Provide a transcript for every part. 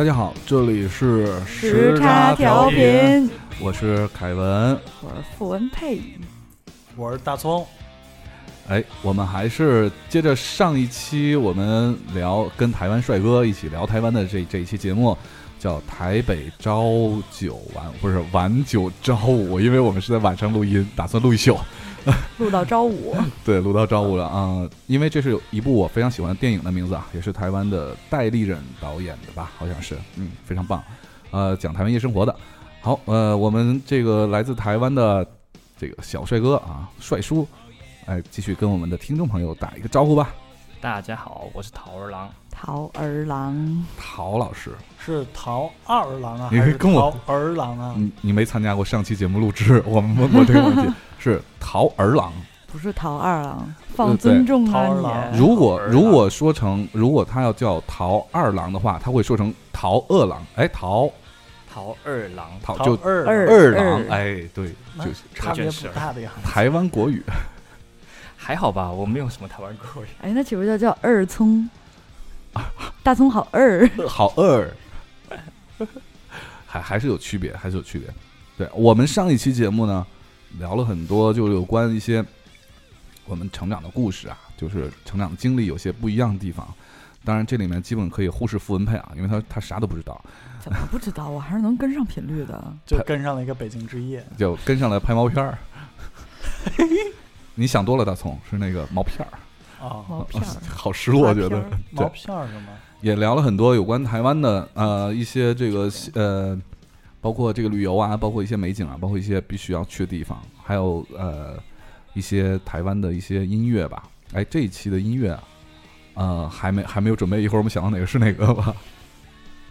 大家好，这里是时差调频，我是凯文，我是傅文佩，我是大葱。哎，我们还是接着上一期我们聊跟台湾帅哥一起聊台湾的这这一期节目，叫台北朝九晚不是晚九朝五，因为我们是在晚上录音，打算录一宿，录到朝五，对，录到朝五了啊、因为这是有一部我非常喜欢的电影的名字啊，也是台湾的戴立忍导演的吧，好像是，嗯，非常棒，呃，讲台湾夜生活的。好，呃，我们这个来自台湾的这个小帅哥啊，帅叔，哎，继续跟我们的听众朋友打一个招呼吧。大家好，我是桃儿郎。桃儿郎，陶老师，是桃二郎啊，还是你跟我桃儿郎啊？你你没参加过上期节目录制，我们问过这个问题，是桃儿郎。不是桃二郎，放尊重桃儿啊郎你！如果如果说成，如果他要叫桃二郎的话，他会说成桃二郎。哎，桃桃二郎，桃陶就二二二郎，哎，对，就是差别不大的样子。台湾国语。还好吧？我没有什么台湾国语。哎，那岂不叫叫二葱？大葱好二，好二，还还是有区别，还是有区别。对我们上一期节目呢，聊了很多，就是有关一些我们成长的故事啊，就是成长的经历有些不一样的地方。当然，这里面基本可以忽视傅文佩啊，因为他他啥都不知道，怎么不知道？我还是能跟上频率的。就跟上了一个北京之夜，就跟上来拍毛片儿。你想多了，大葱是那个毛片儿，啊，毛片儿，好失落，觉得毛，片儿是吗？也聊了很多有关台湾的呃一些这个呃，包括这个旅游啊，包括一些美景啊，包括一些必须要去的地方，还有呃一些台湾的一些音乐吧。哎，这一期的音乐啊，呃还没还没有准备，一会儿我们想到哪个是哪个吧。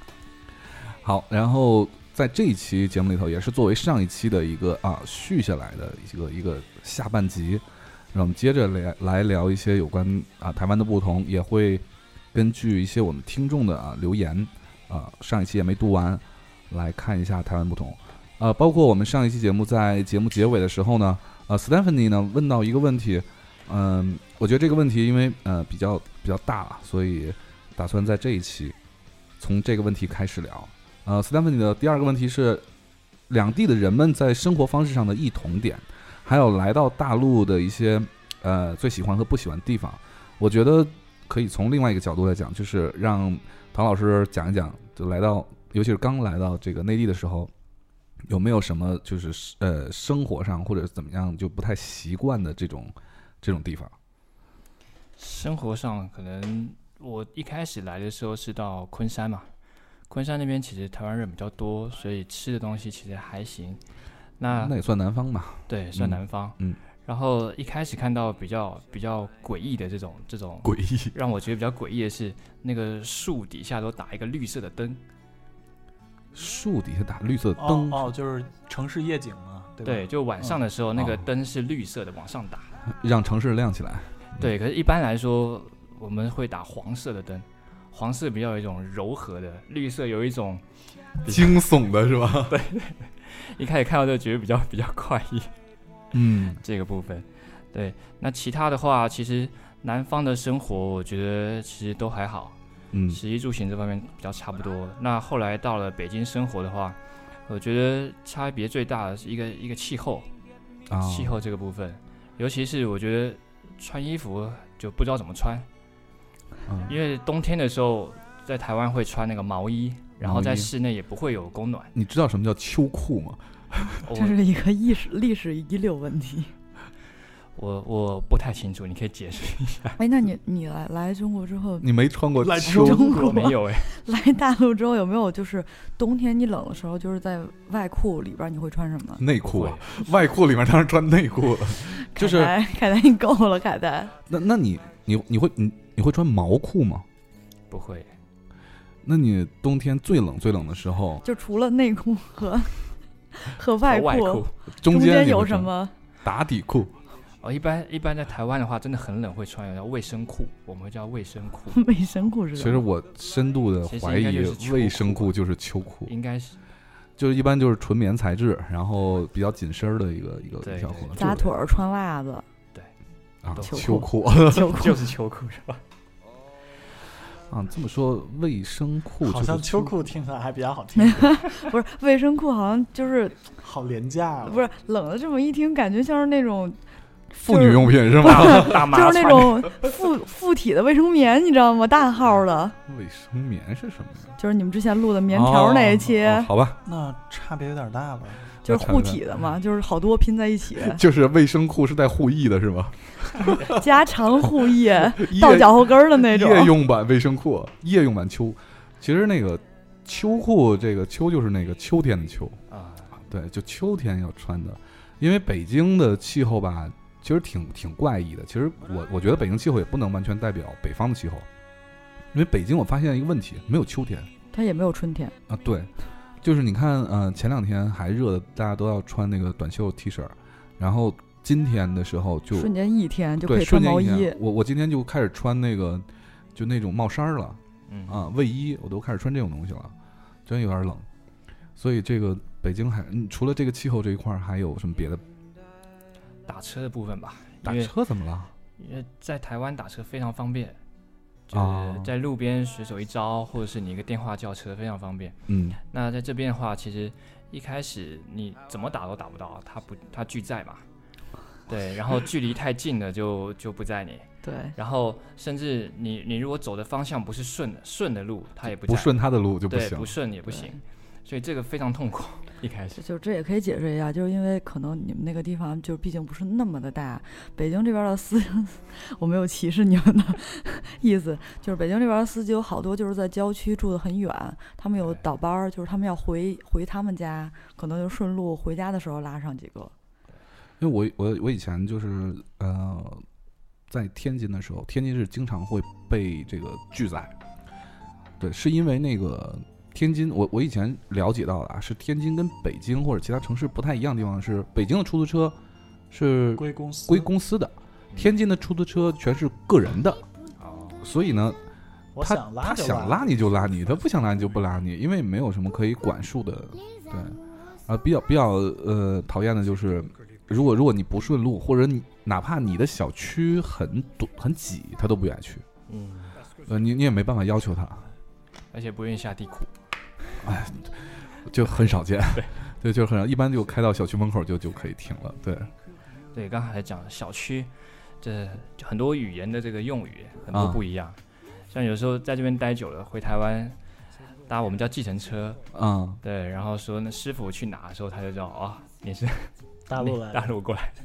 好，然后在这一期节目里头，也是作为上一期的一个啊续下来的一个一个下半集，让我们接着来来聊一些有关啊台湾的不同，也会根据一些我们听众的啊留言啊上一期也没读完，来看一下台湾不同。呃，包括我们上一期节目在节目结尾的时候呢，呃，Stephanie 呢问到一个问题，嗯、我觉得这个问题因为呃比较比较大了，所以打算在这一期从这个问题开始聊。呃，Stephanie 的第二个问题是，两地的人们在生活方式上的异同点，还有来到大陆的一些呃最喜欢和不喜欢的地方，我觉得可以从另外一个角度来讲，就是让唐老师讲一讲，就来到，尤其是刚来到这个内地的时候，有没有什么就是呃生活上或者怎么样就不太习惯的这种这种地方？生活上可能我一开始来的时候是到昆山嘛，昆山那边其实台湾人比较多，所以吃的东西其实还行。那那也算南方嘛。对，算嗯南方。嗯。然后一开始看到比较比较诡异的这种这种，诡异，让我觉得比较诡异的是，那个树底下都打一个绿色的灯。树底下打绿色哦灯，哦，就是城市夜景嘛，对吧？对，就晚上的时候，那个哦灯是绿色的，往上打。让城市亮起来。对，可是一般来说，我们会打黄色的灯，黄色比较有一种柔和的，绿色有一种惊悚的是吧？对一开始看到就觉得比较比较怪异嗯这个部分。对，那其他的话，其实南方的生活，我觉得其实都还好，嗯食衣住行这方面比较差不多。那后来到了北京生活的话，我觉得差别最大的是一个一个气候，啊，气候这个部分，尤其是我觉得穿衣服就不知道怎么穿。嗯因为冬天的时候在台湾会穿那个毛衣，然后在室内也不会有供暖。你知道什么叫秋裤吗？这是一个历史历史遗留问题。我我不太清楚，你可以解释一下。哎，那你你来来中国之后，你没穿过来秋中国没有哎，来大陆之后有没有就是冬天你冷的时候，就是在外裤里边你会穿什么？内裤啊？外裤里面当然穿内裤了。就是凯台，凯台你够了，凯台。那那你你你会你你会穿毛裤吗？不会。那你冬天最冷最冷的时候，就除了内裤和 和外外裤中中间有什么？打底裤？哦，一般一般在台湾的话，真的很冷，会穿有叫卫生裤，我们会叫卫生裤，卫生裤是什么？其实我深度的怀疑卫生裤裤就是秋裤，应该是就是一般就是纯棉材质，然后比较紧身儿的一个一个对一条裤子，扎腿儿穿袜子，对啊，秋秋裤。秋裤就是秋裤是吧？啊，这么说卫生裤好就像秋裤听起来还比较好听，不是卫生裤，好像就是好廉价啊！不是冷了这么一听，感觉像是那种妇女用品 是吗？就是那种附附体的卫生棉，你知道吗？大号的，卫生棉是什么呀？就是你们之前录的棉条那一期，哦哦好吧，那差别有点大吧？就是护体的嘛，就是好多拼在一起，就是卫生裤是带护翼的是吗？加长护翼到脚后跟儿的那种。夜用版卫生裤，夜用版秋。其实那个秋裤，这个秋就是那个秋天的秋，啊，对，就秋天要穿的。因为北京的气候吧，其实挺挺怪异的。其实我我觉得北京气候也不能完全代表北方的气候，因为北京我发现一个问题，没有秋天它也没有春天，啊。对，就是你看，呃，前两天还热的，大家都要穿那个短袖 T 恤，然后今天的时候就瞬间一天就可对以穿瞬间毛衣一天，，我我今天就开始穿那个就那种帽衫儿了。嗯啊，卫衣我都开始穿这种东西了，真有点冷。所以这个北京还，嗯除了这个气候这一块儿，还有什么别的？打车的部分吧，打因为车怎么了？因为在台湾打车非常方便，就啊是在路边随手一招，或者是你一个电话叫车非常方便。嗯，那在这边的话，其实一开始你怎么打都打不到，他不他拒载嘛，对，然后距离太近了就就不载你，对，然后甚至你你如果走的方向不是顺的顺的路，他也不载不顺他的路就不行对不。顺也不行，所以这个非常痛苦。一开始就这也可以解释一下，就是因为可能你们那个地方就毕竟不是那么的大，北京这边的司，我没有歧视你们的意思，就是北京这边的司机有好多就是在郊区住的很远，他们有倒班儿，就是他们要回回他们家，可能就顺路回家的时候拉上几个。因为我我我以前就是呃，在天津的时候，天津是经常会被这个拒载。对，是因为那个天津，我我以前了解到的啊，是天津跟北京或者其他城市不太一样的地方是，北京的出租车是归公司归公司的，天津的出租车全是个人的，哦，所以呢，他想拉就他想拉你就拉你，他不想拉你就不拉你，因为没有什么可以管束的。对，啊，比较比较呃讨厌的就是，如果如果你不顺路，或者你哪怕你的小区很堵很挤，他都不愿意去。嗯，呃，你你也没办法要求他，而且不愿意下地库。就很少见。对，对，就是很少，一般就开到小区门口就就可以停了。对，对，刚才讲的小区，这很多语言的这个用语很多啊不一样。像有时候在这边待久了，回台湾搭我们叫计程车，嗯，对，然后说那师傅去哪的时候，他就知道哦，你是 大陆来，大陆过来的。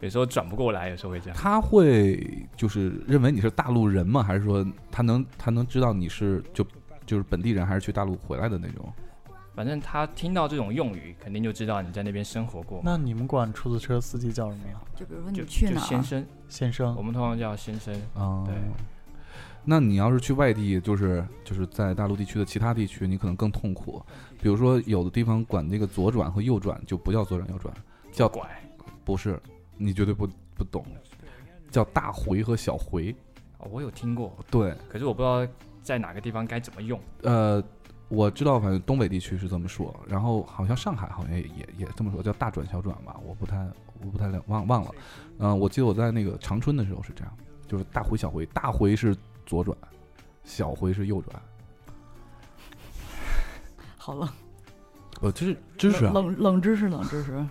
有时候转不过来，有时候会这样。他会就是认为你是大陆人吗？还是说他能他能知道你是就就是本地人，还是去大陆回来的那种？反正他听到这种用语，肯定就知道你在那边生活过。那你们管出租车司机叫什么呀？就比如说就你去哪儿，先生，先生我，们通常叫先生。哦，对。那你要是去外地，就是就是在大陆地区的其他地区，你可能更痛苦。比如说，有的地方管那个左转和右转就不叫左转右转，叫拐，不是，你绝对不不懂，叫大回和小回。哦，我有听过，对，可是我不知道在哪个地方该怎么用。呃，我知道，反正东北地区是这么说，然后好像上海好像也也也这么说，叫大转小转吧，我不太我不太了忘忘了。嗯、我记得我在那个长春的时候是这样，就是大回小回，大回是左转，小回是右转。好冷，呃，这是知识啊。冷冷冷知识，冷知识。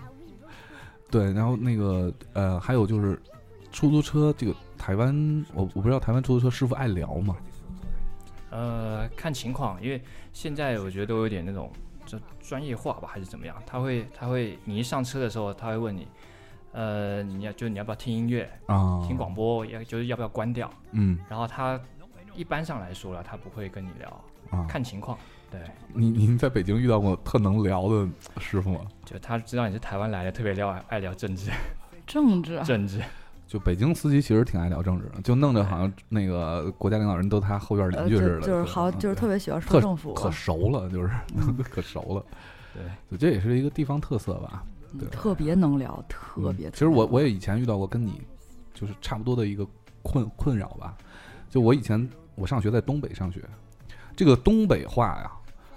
对，然后那个呃，还有就是出租车这个台湾，我我不知道台湾出租车师傅爱聊吗？呃，看情况，因为现在我觉得都有点那种就专业化吧，还是怎么样？他会他会，你一上车的时候，他会问你，呃，你要就你要不要听音乐、啊，听广播，要就是要不要关掉？嗯然后他一般上来说了，他不会跟你聊，啊，看情况。对，您您在北京遇到过特能聊的师傅吗？就他知道你是台湾来的，特别聊爱聊政治，政治啊，政治。就北京司机其实挺爱聊政治的，就弄得好像那个国家领导人都他后院邻居似的，就是好，嗯就是特别喜欢说政府，可熟了，就是嗯 可熟了。对，就这也是一个地方特色吧。嗯对特别能聊，特嗯别。其实我我也以前遇到过跟你就是差不多的一个困困扰吧。就我以前我上学在东北上学，这个东北话呀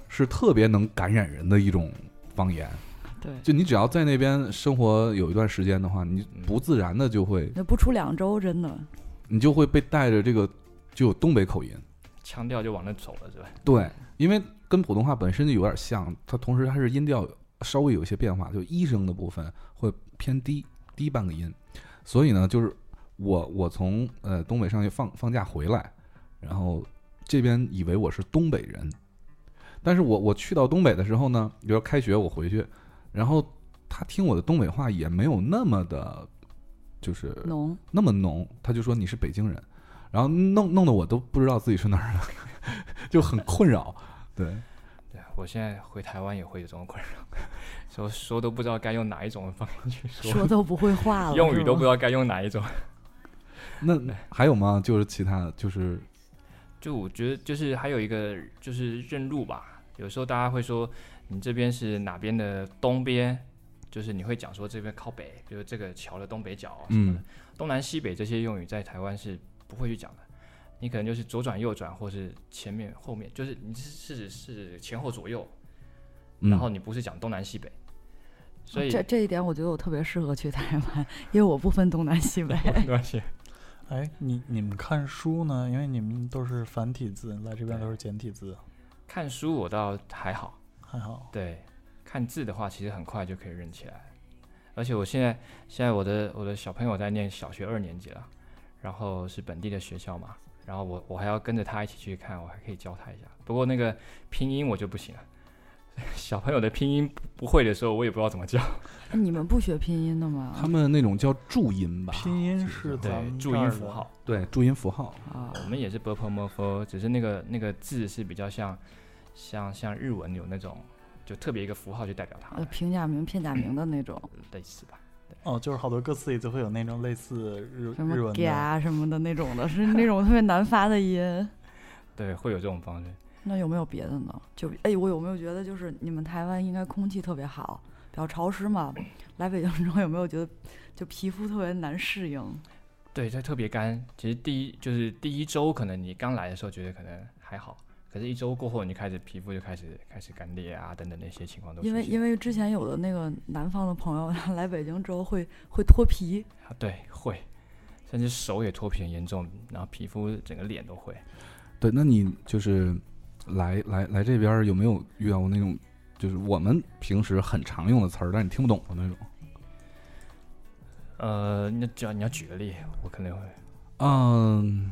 是特别能感染人的一种方言。对，就你只要在那边生活有一段时间的话，你不自然的就会那不出两周，真的你就会被带着这个就有东北口音。腔调就往那走了，是吧？对，因为跟普通话本身就有点像，它同时它是音调稍微有一些变化，就一声的部分会偏低，低半个音。所以呢，就是我我从呃东北上去放放假回来，然后这边以为我是东北人，但是我我去到东北的时候呢，比如说开学我回去，然后他听我的东北话也没有那么的，就是浓，那么浓，他就说你是北京人，然后弄弄得我都不知道自己是哪儿的，就很困扰。对，对我现在回台湾也会有这种困扰，说说都不知道该用哪一种方言去说，说都不会话了，用语都不知道该用哪一种。那还有吗？就是其他的，就是就我觉得就是还有一个就是认路吧，有时候大家会说你这边是哪边的东边，就是你会讲说这边靠北，比如这个桥的东北角什么的，嗯东南西北这些用语在台湾是不会去讲的。你可能就是左转右转，或是前面后面，就是你是是指是前后左右，嗯然后你不是讲东南西北，所以这这一点我觉得我特别适合去台湾，因为我不分东南西北。没关系。哎，你你们看书呢？因为你们都是繁体字，来这边都是简体字，看书我倒还好，还好。对，看字的话其实很快就可以认起来，而且我现在现在我的我的小朋友在念小学二年级了，然后是本地的学校嘛，然后我我还要跟着他一起去看，我还可以教他一下，不过那个拼音我就不行了，小朋友的拼音不会的时候我也不知道怎么教，哎你们不学拼音的吗？他们那种叫注音吧，拼音是对咱们，注音符号，对注音符号。啊，我们也是 b p m f，只是那个那个字是比较像像像日文有那种就特别一个符号去代表它呃，平假名、片假名的那种，类似吧。哦，就是好多歌词里就会有那种类似日什么日文什么的那种的，是那种特别难发的音。对，会有这种方式。那有没有别的呢？就哎，我有没有觉得就是你们台湾应该空气特别好，比较潮湿嘛？来北京之后有没有觉得就皮肤特别难适应？对，它特别干。其实第一就是第一周，可能你刚来的时候觉得可能还好，可是一周过后，你就开始皮肤就开始开始干裂啊，等等那些情况都因为因为之前有的那个南方的朋友他来北京之后会会脱皮，啊对会，甚至手也脱皮很严重，然后皮肤整个脸都会。对，那你就是来来来这边有没有遇到过那种，就是我们平时很常用的词儿，但你听不懂的那种？呃，那只要你要举个例，我可能会嗯，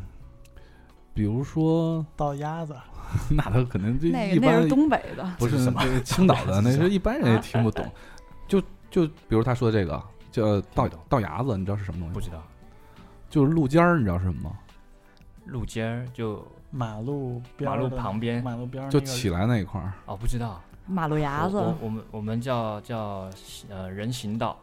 比如说，倒鸭子，那他可能就一般那个那是东北的，不是什么这个青岛的，那这是是一般人也听不懂。就就比如他说的这个叫倒倒牙子，你知道是什么东西吗？不知道。就是路尖儿，你知道是什么吗？路尖儿就马路边马路的旁边马路边儿那个就起来那一块儿。哦，不知道。马路牙子我我，我们我们叫叫呃人行道，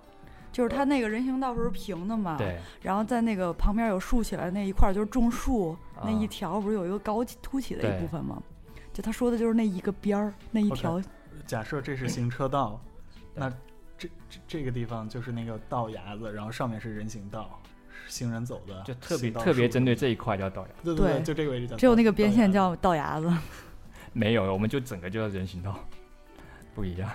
就是它那个人行道不是平的嘛？。对，然后在那个旁边有竖起来那一块儿，就是种树、那一啊条，不是有一个高凸起的一部分吗？就他说的就是那一个边儿，那一条假设这是行车道，对那这这这个地方就是那个道牙子，然后上面是人行道，是行人走的，就特别特别针对这一块叫道牙，对对对就这个位置叫只有那个边线叫道牙子。没有，我们就整个就叫人行道，不一样。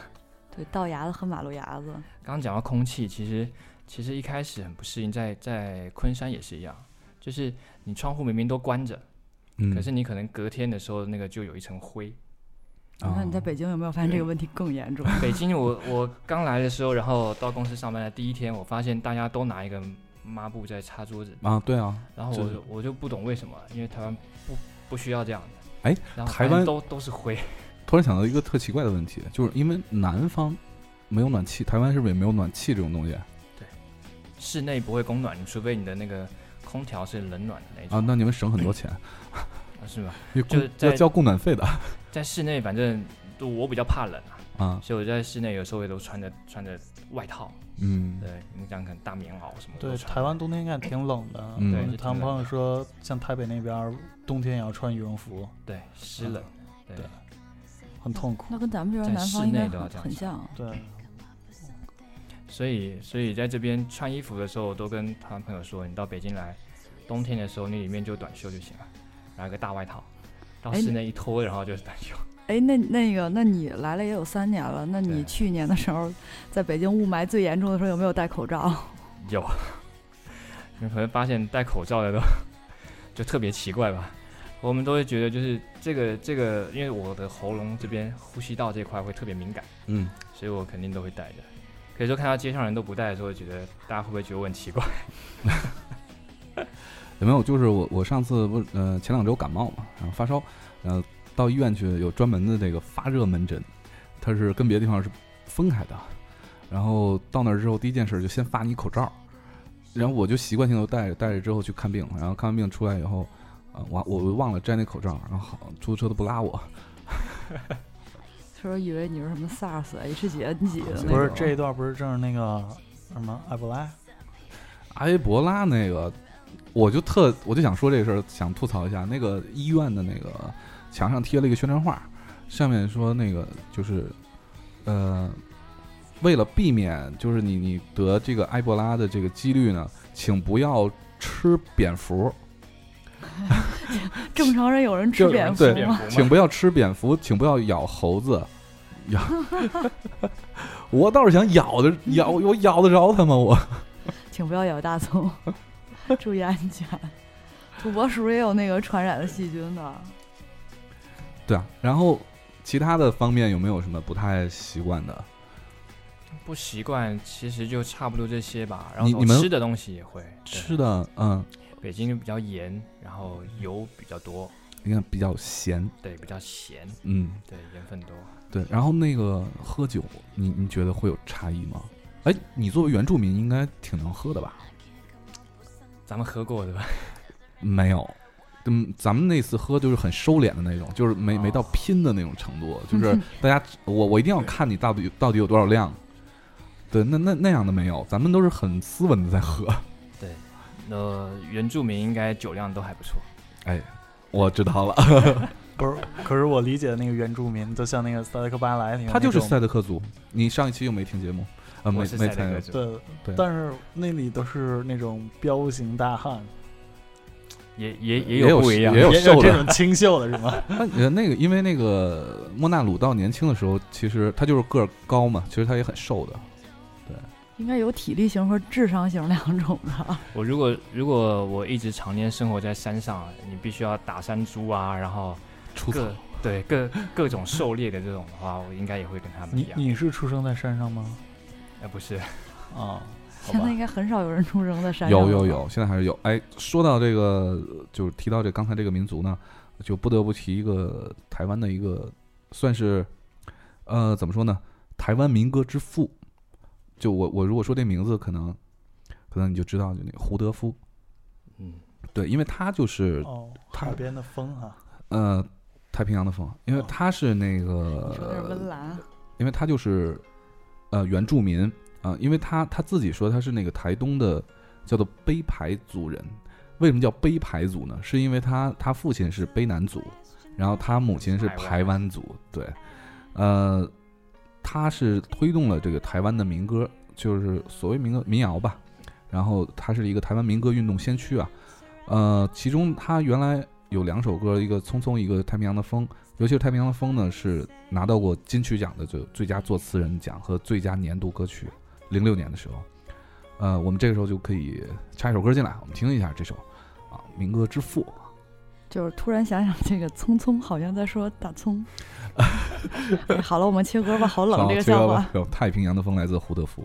对，道牙子和马路牙子。刚刚讲到空气，其实其实一开始很不适应，在在昆山也是一样，就是你窗户明明都关着，嗯，可是你可能隔天的时候那个就有一层灰。那你在哦北京有没有发现这个问题更严重？北京我我刚来的时候，然后到公司上班的第一天，我发现大家都拿一个抹布在擦桌子，啊，对啊，然后我就我就不懂为什么，因为台湾不不需要这样的。哎，然后台湾都都是灰，突然想到一个特奇怪的问题，就是因为南方没有暖气，台湾是不是也没有暖气这种东西对？室内不会供暖，除非你的那个空调是冷暖的那种。啊那你们省很多钱，啊是吗？因为就是要交供暖费的 在室内反正就我比较怕冷啊，啊。所以我在室内有时候也都穿着穿着外套。嗯，对你讲可能大棉袄什么的对，台湾冬天应该挺冷的。对他们朋友说，像台北那边冬天也要穿羽绒服，对湿冷，对对很痛苦。那跟咱们这边南方应该都要很这样很像。对，所以所以在这边穿衣服的时候，我都跟台湾朋友说，你到北京来，冬天的时候你里面就短袖就行了，拿一个大外套，到室内一脱，然后就是短袖。哎，那那个，那你来了也有三年了，那你去年的时候，在北京雾霾最严重的时候，有没有戴口罩？有，你可能发现戴口罩的都就特别奇怪吧。我们都会觉得就是这个这个，因为我的喉咙这边呼吸道这块会特别敏感，嗯，所以我肯定都会带着。可以说看到街上人都不戴的时候，觉得大家会不会觉得我很奇怪？有 没有？就是我我上次不呃前两周感冒嘛，然后发烧，然后到医院去有专门的这个发热门诊，它是跟别的地方是分开的。然后到那儿之后，第一件事就先发你口罩，然后我就习惯性都戴着，戴着之后去看病，然后看完病出来以后，啊、我我忘了摘那口罩，然后好出租车都不拉我，他说以为你是什么 SARS、H 几 N 几的那不是这一段不是正是那个什么埃博拉？埃博拉那个，我就特我就想说这个事儿，想吐槽一下，那个医院的那个墙上贴了一个宣传画，上面说那个就是，呃，为了避免就是你你得这个埃博拉的这个几率呢，请不要吃蝙蝠，正常人有人吃蝙蝠对吗？请不要吃蝙蝠，请不要咬猴子，咬。我倒是想咬的咬，我咬得着它吗？我 请不要咬大葱，注意安全。土拨鼠也有那个传染的细菌的，对啊，然后其他的方面有没有什么不太习惯的？不习惯，其实就差不多这些吧。然后你你们吃的东西也会，吃的，嗯，北京比较盐，然后油比较多，应该比较咸，对，比较咸，嗯，对，盐分多。对。然后那个喝酒，你你觉得会有差异吗？哎，你作为原住民，应该挺能喝的吧？咱们喝过对吧？没有，嗯，咱们那次喝就是很收敛的那种，就是没没到哦拼的那种程度，就是大家我我一定要看你到底到底有多少量。对，那那那样的没有，咱们都是很斯文的在喝。对，呃，原住民应该酒量都还不错。哎，我知道了，不是，可是我理解的那个原住民，就像那个萨德克巴莱那种，他就是赛德克族。你上一期又没听节目？呃，没没参与。赛德克族，对对但是那里都是那种彪形大汉，也也也有有不一样也。有也瘦的这种清秀的是吗？那呃那个，因为那个莫纳鲁道年轻的时候，其实他就是个儿高嘛，其实他也很瘦的。应该有体力型和智商型两种吧。我如果如果我一直常年生活在山上，你必须要打山猪啊，然后出草各对各各种狩猎的这种的话，我应该也会跟他们一样。你你是出生在山上吗？哎，不是，啊，好现在应该很少有人出生在山上。有有。有，现在还是有。哎，说到这个，就是提到这刚才这个民族呢，就不得不提一个台湾的一个，算是，呃，怎么说呢？台湾民歌之父。就我我如果说这名字，可能可能你就知道，就那个胡德夫。嗯，对，因为他就是哦，他海边的风哈，呃太平洋的风，因为哦他是那个温岚，因为他就是呃原住民啊、因为他他自己说他是那个台东的叫做卑排族人。为什么叫卑排族呢？是因为他他父亲是卑南族，然后他母亲是排湾族。对，呃，他是推动了这个台湾的民歌，就是所谓民歌民谣吧。然后他是一个台湾民歌运动先驱啊。呃，其中他原来有两首歌，一个《匆匆》，一个《太平洋的风》。尤其是《太平洋的风》呢，是拿到过金曲奖的最最佳作词人奖和最佳年度歌曲。零六年的时候，呃，我们这个时候就可以插一首歌进来，我们听一下这首啊民歌之父。就是突然想想这个匆匆，好像在说大葱。哎好了，我们切歌吧，好冷好这个笑话太平洋的风来自胡德夫。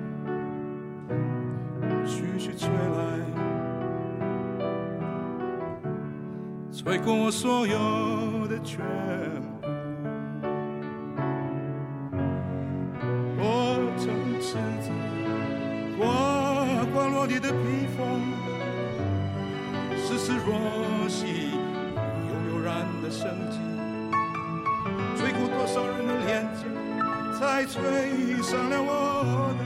吹来，吹过我所有的全部。我从赤子跨过过你的披风，丝丝若细，悠悠然的生机，吹过多少人的脸颊，才吹上了我的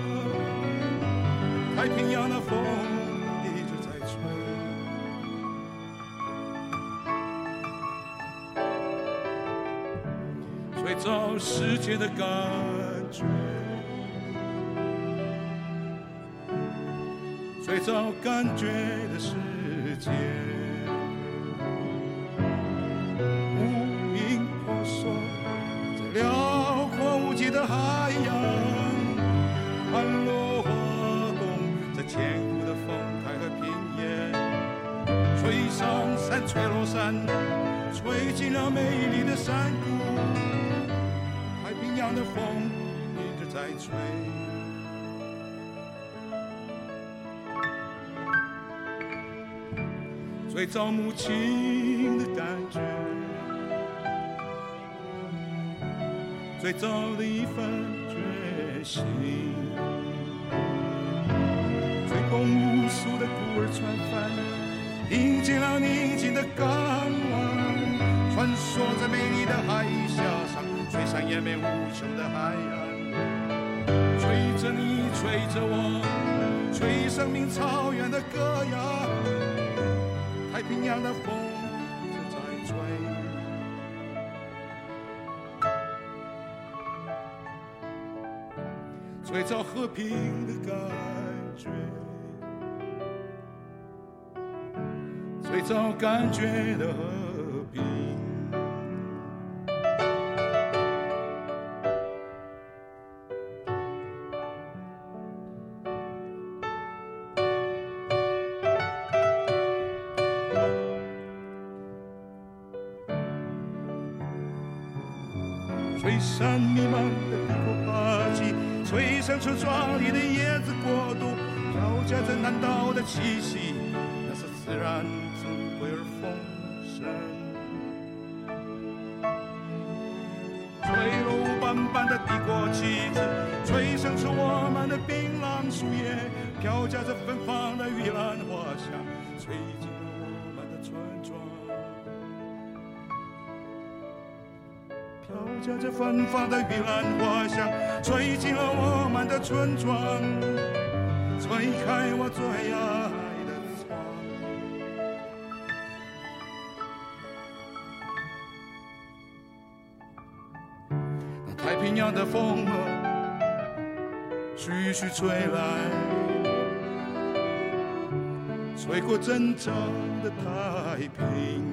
太平洋的风，吹走世界。的感觉，最早感觉的世界。无影婆娑在辽阔无际的海洋，盘落花动在千古的风台和平原，吹上山，吹落山，吹进了美丽的山谷。太平洋的风一直在吹，最早母亲的感觉，最早的一份决心，吹动无数的孤儿船帆，迎接了宁静的港湾，穿梭在美丽的海峡，吹上延绵无穷的海岸，吹着你，吹着我，吹生命草原的歌谣，太平洋的风正在吹。吹着和平的感觉，吹走感觉的气息，那是自然珍贵而丰盛。吹落斑斑的帝国旗帜，吹响出我们的槟榔树叶，飘夹着芬芳的玉兰花香，吹进了我们的村庄。飘夹着芬芳的玉兰花香，吹进了我们的村庄，吹开我最爱的窗。那太平洋的风啊，徐徐吹来，吹过真正的太平。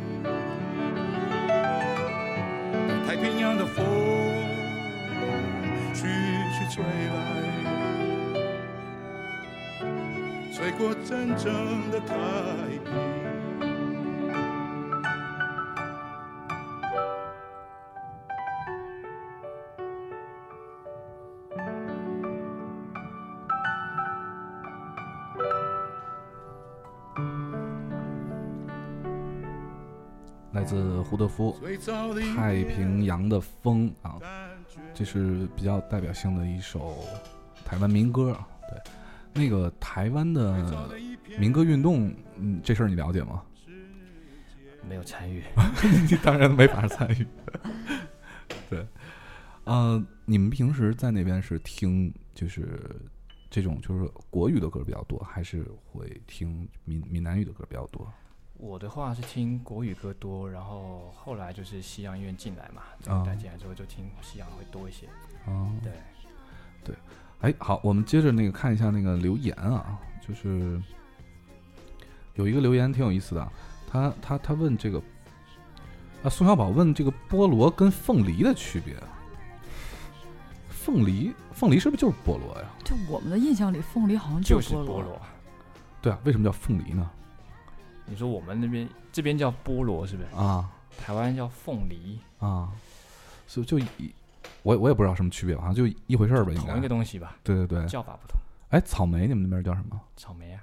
太平洋的风徐徐吹来，吹过真正的太平。来自胡德夫《太平洋的风》啊，这是比较代表性的一首台湾民歌。啊，那个台湾的民歌运动，嗯，这事儿你了解吗？没有参与。你 当然没法参与。对，呃，你们平时在那边是听就是这种就是国语的歌比较多，还是会听闽闽南语的歌比较多？我的话是听国语歌多，然后后来就是西洋音乐进来嘛，啊带进来之后就听西洋会多一些。哦，对对，哎，好，我们接着那个看一下那个留言啊，就是有一个留言挺有意思的，他他他问这个啊，宋小宝问这个菠萝跟凤梨的区别。凤梨，凤梨是不是就是菠萝呀？就我们的印象里，凤梨好像就是菠菠萝。对啊，为什么叫凤梨呢？你说我们那边这边叫菠萝是不是？啊台湾叫凤梨，啊，所以就一，我我也不知道什么区别，好像就一回事儿吧，应该同一个。东西吧，对对对，叫法不同。哎，草莓你们那边叫什么？草莓啊，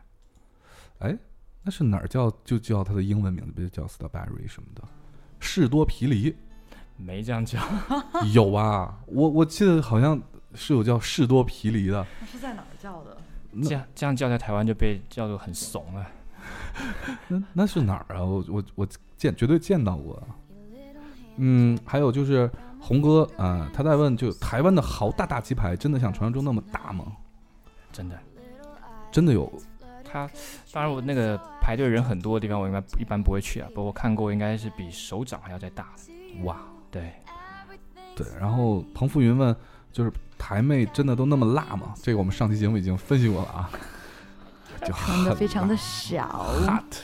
哎，那是哪儿叫就叫它的英文名字，不就叫 strawberry 什么的？士多啤梨没这样叫。有啊，我我记得好像是有叫士多啤梨的，那是在哪儿叫的？那这样这样叫在台湾就被叫做很怂了。那那是哪儿啊？我我我见绝对见到过。嗯，还有就是红哥啊、他在问，就台湾的豪大大鸡排真的像传说中那么大吗？真的，真的有？他当然我那个排队人很多的地方，我应该一般不会去啊。不过我看过，应该是比手掌还要再大的。哇，对，对。然后彭富云问，就是台妹真的都那么辣吗？这个我们上期节目已经分析过了啊，就穿的很非常的辣小，hot。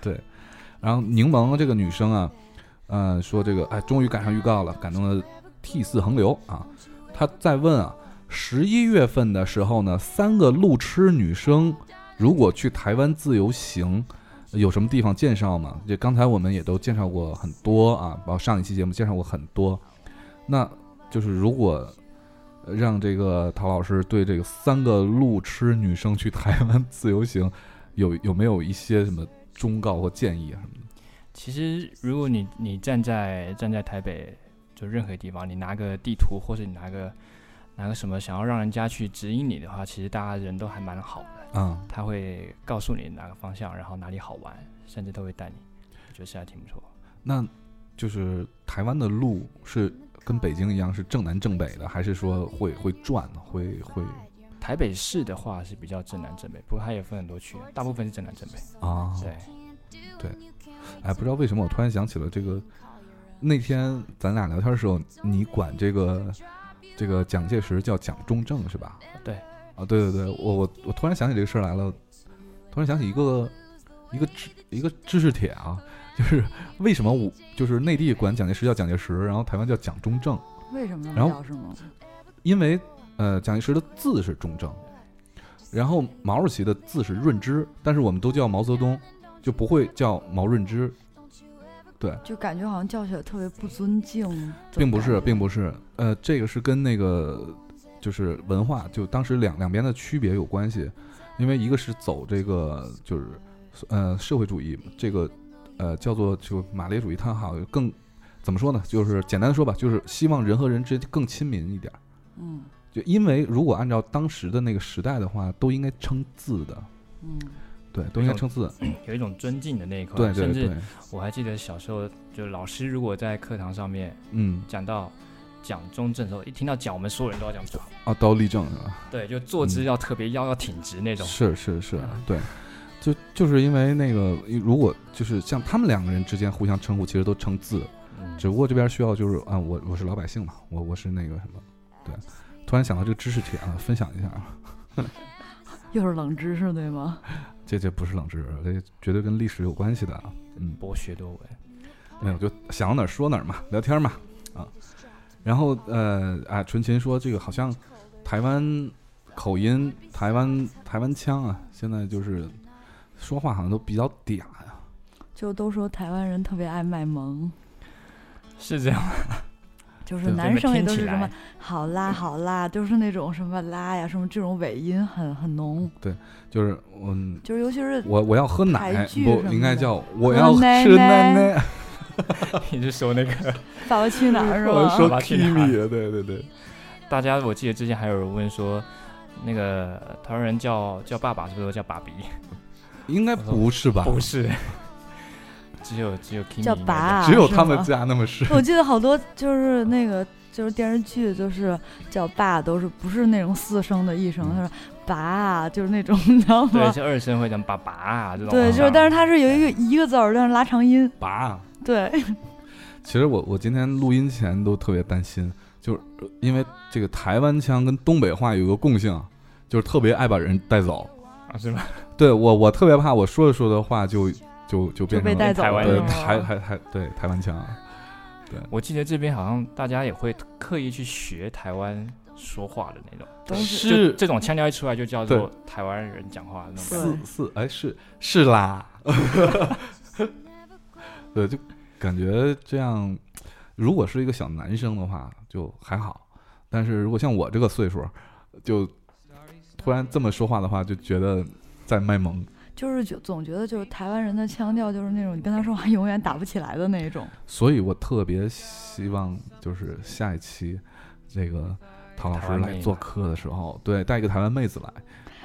对，然后柠檬这个女生啊，呃，说这个哎，终于赶上预告了，感动的涕泗横流啊。他在问啊，十一月份的时候呢，三个路痴女生如果去台湾自由行，有什么地方介绍吗？这刚才我们也都介绍过很多啊，包括上一期节目介绍过很多。那就是如果让这个陶老师对这个三个路痴女生去台湾自由行，有有没有一些什么忠告或建议啊什么的？其实如果你你站在站在台北，就任何地方，你拿个地图或者你拿个拿个什么，想要让人家去指引你的话，其实大家人都还蛮好的。嗯、他会告诉你哪个方向，然后哪里好玩，甚至都会带你，我觉得是还挺不错。那就是台湾的路是跟北京一样是正南正北的，还是说会会转，会会台北市的话是比较正南正北，不过它也分很多区，大部分是正南正北。啊？对，哎，不知道为什么我突然想起了这个，那天咱俩聊天的时候，你管这个这个蒋介石叫蒋中正是吧？对，啊，对对对，我我我突然想起这个事儿来了，突然想起一个一个知一个知识帖啊，就是为什么我就是内地管蒋介石叫蒋介石，然后台湾叫蒋中正，为什么那然后么叫是吗？因为呃蒋介石的字是中正，然后毛主席的字是润之，但是我们都叫毛泽东，就不会叫毛润之。对，就感觉好像叫起来特别不尊敬，并不是，并不是，呃，这个是跟那个就是文化，就当时两两边的区别有关系，因为一个是走这个就是呃社会主义，这个呃叫做就马列主义，它好像更怎么说呢？就是简单的说吧，就是希望人和人之间更亲民一点儿。嗯就因为如果按照当时的那个时代的话，都应该称字的，嗯，对，都应该称字。有一种尊敬的那一块，对对甚至对，我还记得小时候，就老师如果在课堂上面嗯，讲到讲中正的时候，一听到讲，我们所有人都要讲讲，啊，刀立正是吧？对，就坐姿要特别腰要挺直那种。是是是嗯，对，就就是因为那个，如果就是像他们两个人之间互相称呼，其实都称字，嗯，只不过这边需要就是啊，我我是老百姓嘛，我我是那个什么，对，突然想到这个知识帖啊，分享一下啊，又是冷知识对吗？这这不是冷知识，这绝对跟历史有关系的啊，嗯，博学多闻。没有就想到哪儿说哪儿嘛，聊天嘛，啊，然后呃啊，纯琴说这个好像台湾口音、台湾台湾腔啊，现在就是说话好像都比较嗲呀、就都说台湾人特别爱卖萌，是这样，对就是男生也都是什么好啦好啦，都是那种什么啦呀，什么这种尾音很很浓，对就是嗯，就是尤其是我我要喝奶不应该叫我要奶吃奶奶奶。你是说那个？《爸爸去哪儿》是吧？我说 Kimi，对对对，大家我记得之前还有人问说，那个台湾人叫叫爸爸是不是都叫爸比？应该不是吧？不是，只有只有 Kimi 叫爸啊，只有他们家那么是。我记得好多就是那个就是电视剧，就是叫爸都是不是那种四声的一声，嗯他说爸，就是那种你知道吗对，就？二声会讲爸爸啊这种。对，就是但是它是有一个一个字儿，但是拉长音。拔。对，其实我我今天录音前都特别担心，就是呃因为这个台湾腔跟东北话有个共性，就是特别爱把人带走。啊是吧？对我我特别怕我说着说着话就就就就变成。台湾人对是吗台台台对台湾腔。对我记得这边好像大家也会刻意去学台湾说话的那种，但是这种腔调一出来就叫做台湾人讲话的那种感觉。四四哎是是啦，对，就感觉这样，如果是一个小男生的话就还好，但是如果像我这个岁数，就突然这么说话的话，就觉得在卖萌。就是就总觉得就是台湾人的腔调就是那种你跟他说话永远打不起来的那种。所以我特别希望就是下一期这个唐老师来做客的时候，对，带一个台湾妹子来，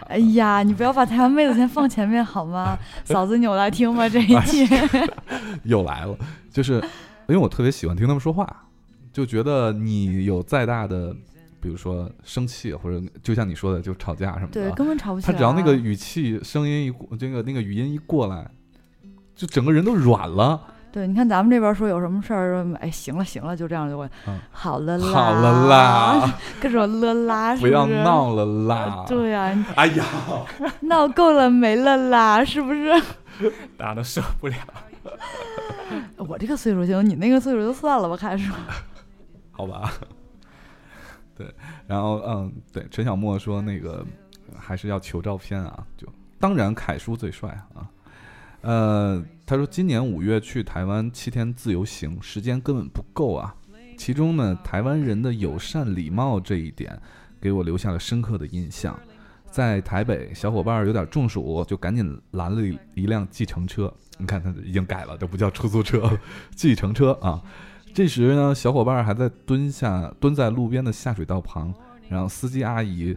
哎呀，你不要把台湾妹子先放前面好吗？嫂子，你有来听吗？这一期 又来了，就是因为我特别喜欢听他们说话，就觉得你有再大的，比如说生气或者就像你说的，就吵架什么对，的，根本吵不起来。他只要那个语气、声音一过，这个那个语音一过来，就整个人都软了。对，你看咱们这边说有什么事儿，哎，行了行了，就这样就会、嗯好了啦，好了啦，各种了啦，不要闹了啦！对呀、哎呀，闹够了没了啦，是不是？大家都受不了。我这个岁数行，你那个岁数就算了吧，开始。好吧。对，然后嗯，对，陈小莫说那个还是要求照片啊，就当然凯叔最帅啊。呃，他说今年五月去台湾七天自由行，时间根本不够啊。其中呢，台湾人的友善礼貌这一点给我留下了深刻的印象。在台北，小伙伴有点中暑，就赶紧拦了一辆计程车。你看他已经改了，这不叫出租车，计程车啊。这时呢，小伙伴还在蹲下，蹲在路边的下水道旁，然后司机阿姨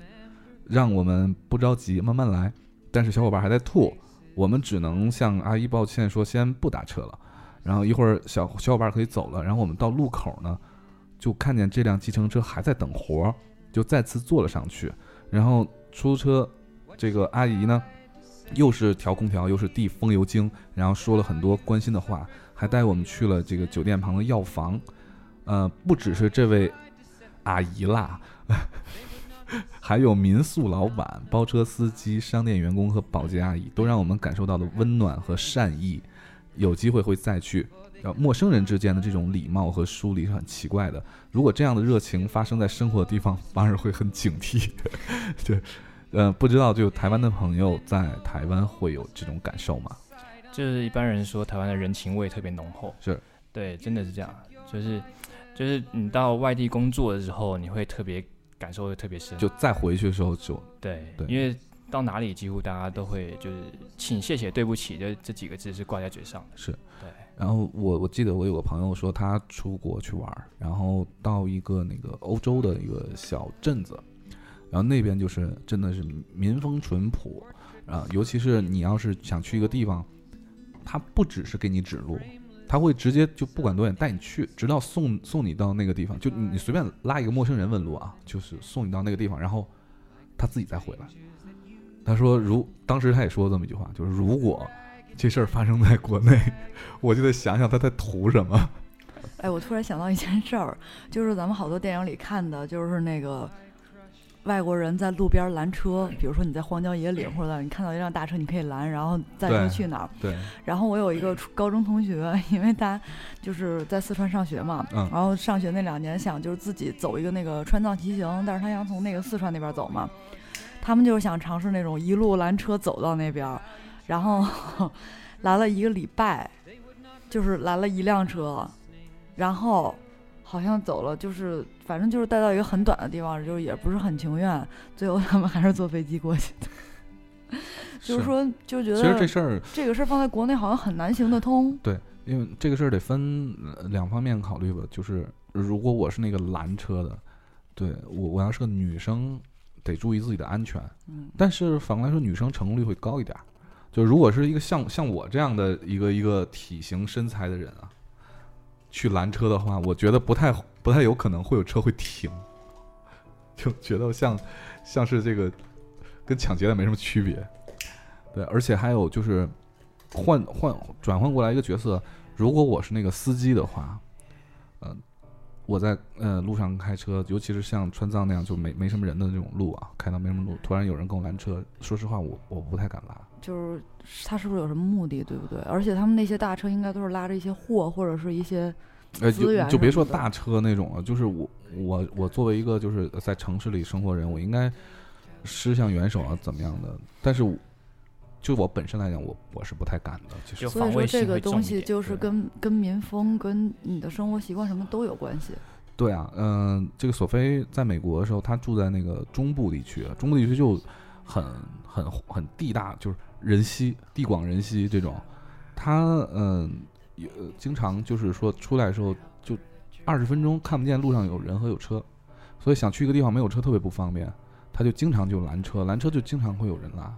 让我们不着急，慢慢来。但是小伙伴还在吐，我们只能向阿姨抱歉说先不打车了。然后一会儿小小伙伴可以走了，然后我们到路口呢，就看见这辆计程车还在等活儿，就再次坐了上去。然后出租车这个阿姨呢，又是调空调，又是递风油精，然后说了很多关心的话，还带我们去了这个酒店旁的药房。呃，不只是这位阿姨啦，还有民宿老板、包车司机、商店员工和保洁阿姨，都让我们感受到了温暖和善意。有机会会再去。呃，陌生人之间的这种礼貌和疏离是很奇怪的。如果这样的热情发生在生活的地方，反而会很警惕。对，呃，不知道就台湾的朋友在台湾会有这种感受吗？就是一般人说台湾的人情味特别浓厚，是对，真的是这样。就是就是你到外地工作的时候，你会特别感受会特别深。就再回去的时候就对，对因为到哪里几乎大家都会就是请、谢谢、对不起这这几个字是挂在嘴上的。是对，然后我我记得我有个朋友说他出国去玩儿，然后到一个那个欧洲的一个小镇子，然后那边就是真的是民风淳朴，啊，尤其是你要是想去一个地方，他不只是给你指路，他会直接就不管多远带你去，直到送送你到那个地方，就你随便拉一个陌生人问路啊，就是送你到那个地方，然后他自己再回来。他说如当时他也说了这么一句话，就是如果这事儿发生在国内，我就得想想他在图什么。哎，我突然想到一件事儿，就是咱们好多电影里看的，就是那个外国人在路边拦车，比如说你在荒郊野岭或者你看到一辆大车，你可以拦，然后再说对去哪儿。对，然后我有一个初高中同学，因为他就是在四川上学嘛，嗯。然后上学那两年想就是自己走一个那个川藏骑行，但是他想从那个四川那边走嘛，他们就是想尝试那种一路拦车走到那边儿，然后 拦了一个礼拜，就是拦了一辆车，然后好像走了就是反正就是带到一个很短的地方，就是也不是很情愿，最后他们还是坐飞机过去的。就是说，就觉得其实这事儿，这个事儿放在国内好像很难行得通。对因为这个事儿得分呃两方面考虑吧。就是如果我是那个拦车的，对我我要是个女生，得注意自己的安全。嗯，但是反过来说，女生成功率会高一点儿。就如果是一个像像我这样的一个一个体型身材的人啊，去拦车的话，我觉得不太不太有可能会有车会停，就觉得像像是这个跟抢劫的没什么区别。对，而且还有就是换换转换过来一个角色，如果我是那个司机的话，嗯、我在呃路上开车，尤其是像川藏那样就没没什么人的那种路啊，开到没什么路，突然有人跟我拦车，说实话我我不太敢拦。就是他是不是有什么目的，对不对？而且他们那些大车应该都是拉着一些货或者是一些呃，资源就就别说大车那种了，就是我我我作为一个就是在城市里生活人，我应该施向援手啊，怎么样的？但是我就我本身来讲，我我是不太敢的，就是就所以说这个东西就是跟跟民风、跟你的生活习惯什么都有关系。对啊，嗯、这个索菲在美国的时候，他住在那个中部地区，中部地区就很很很地大，就是人稀地广人稀这种。他嗯，有、经常就是说出来的时候就二十分钟看不见路上有人和有车，所以想去一个地方没有车特别不方便，他就经常就拦车，拦车就经常会有人拉，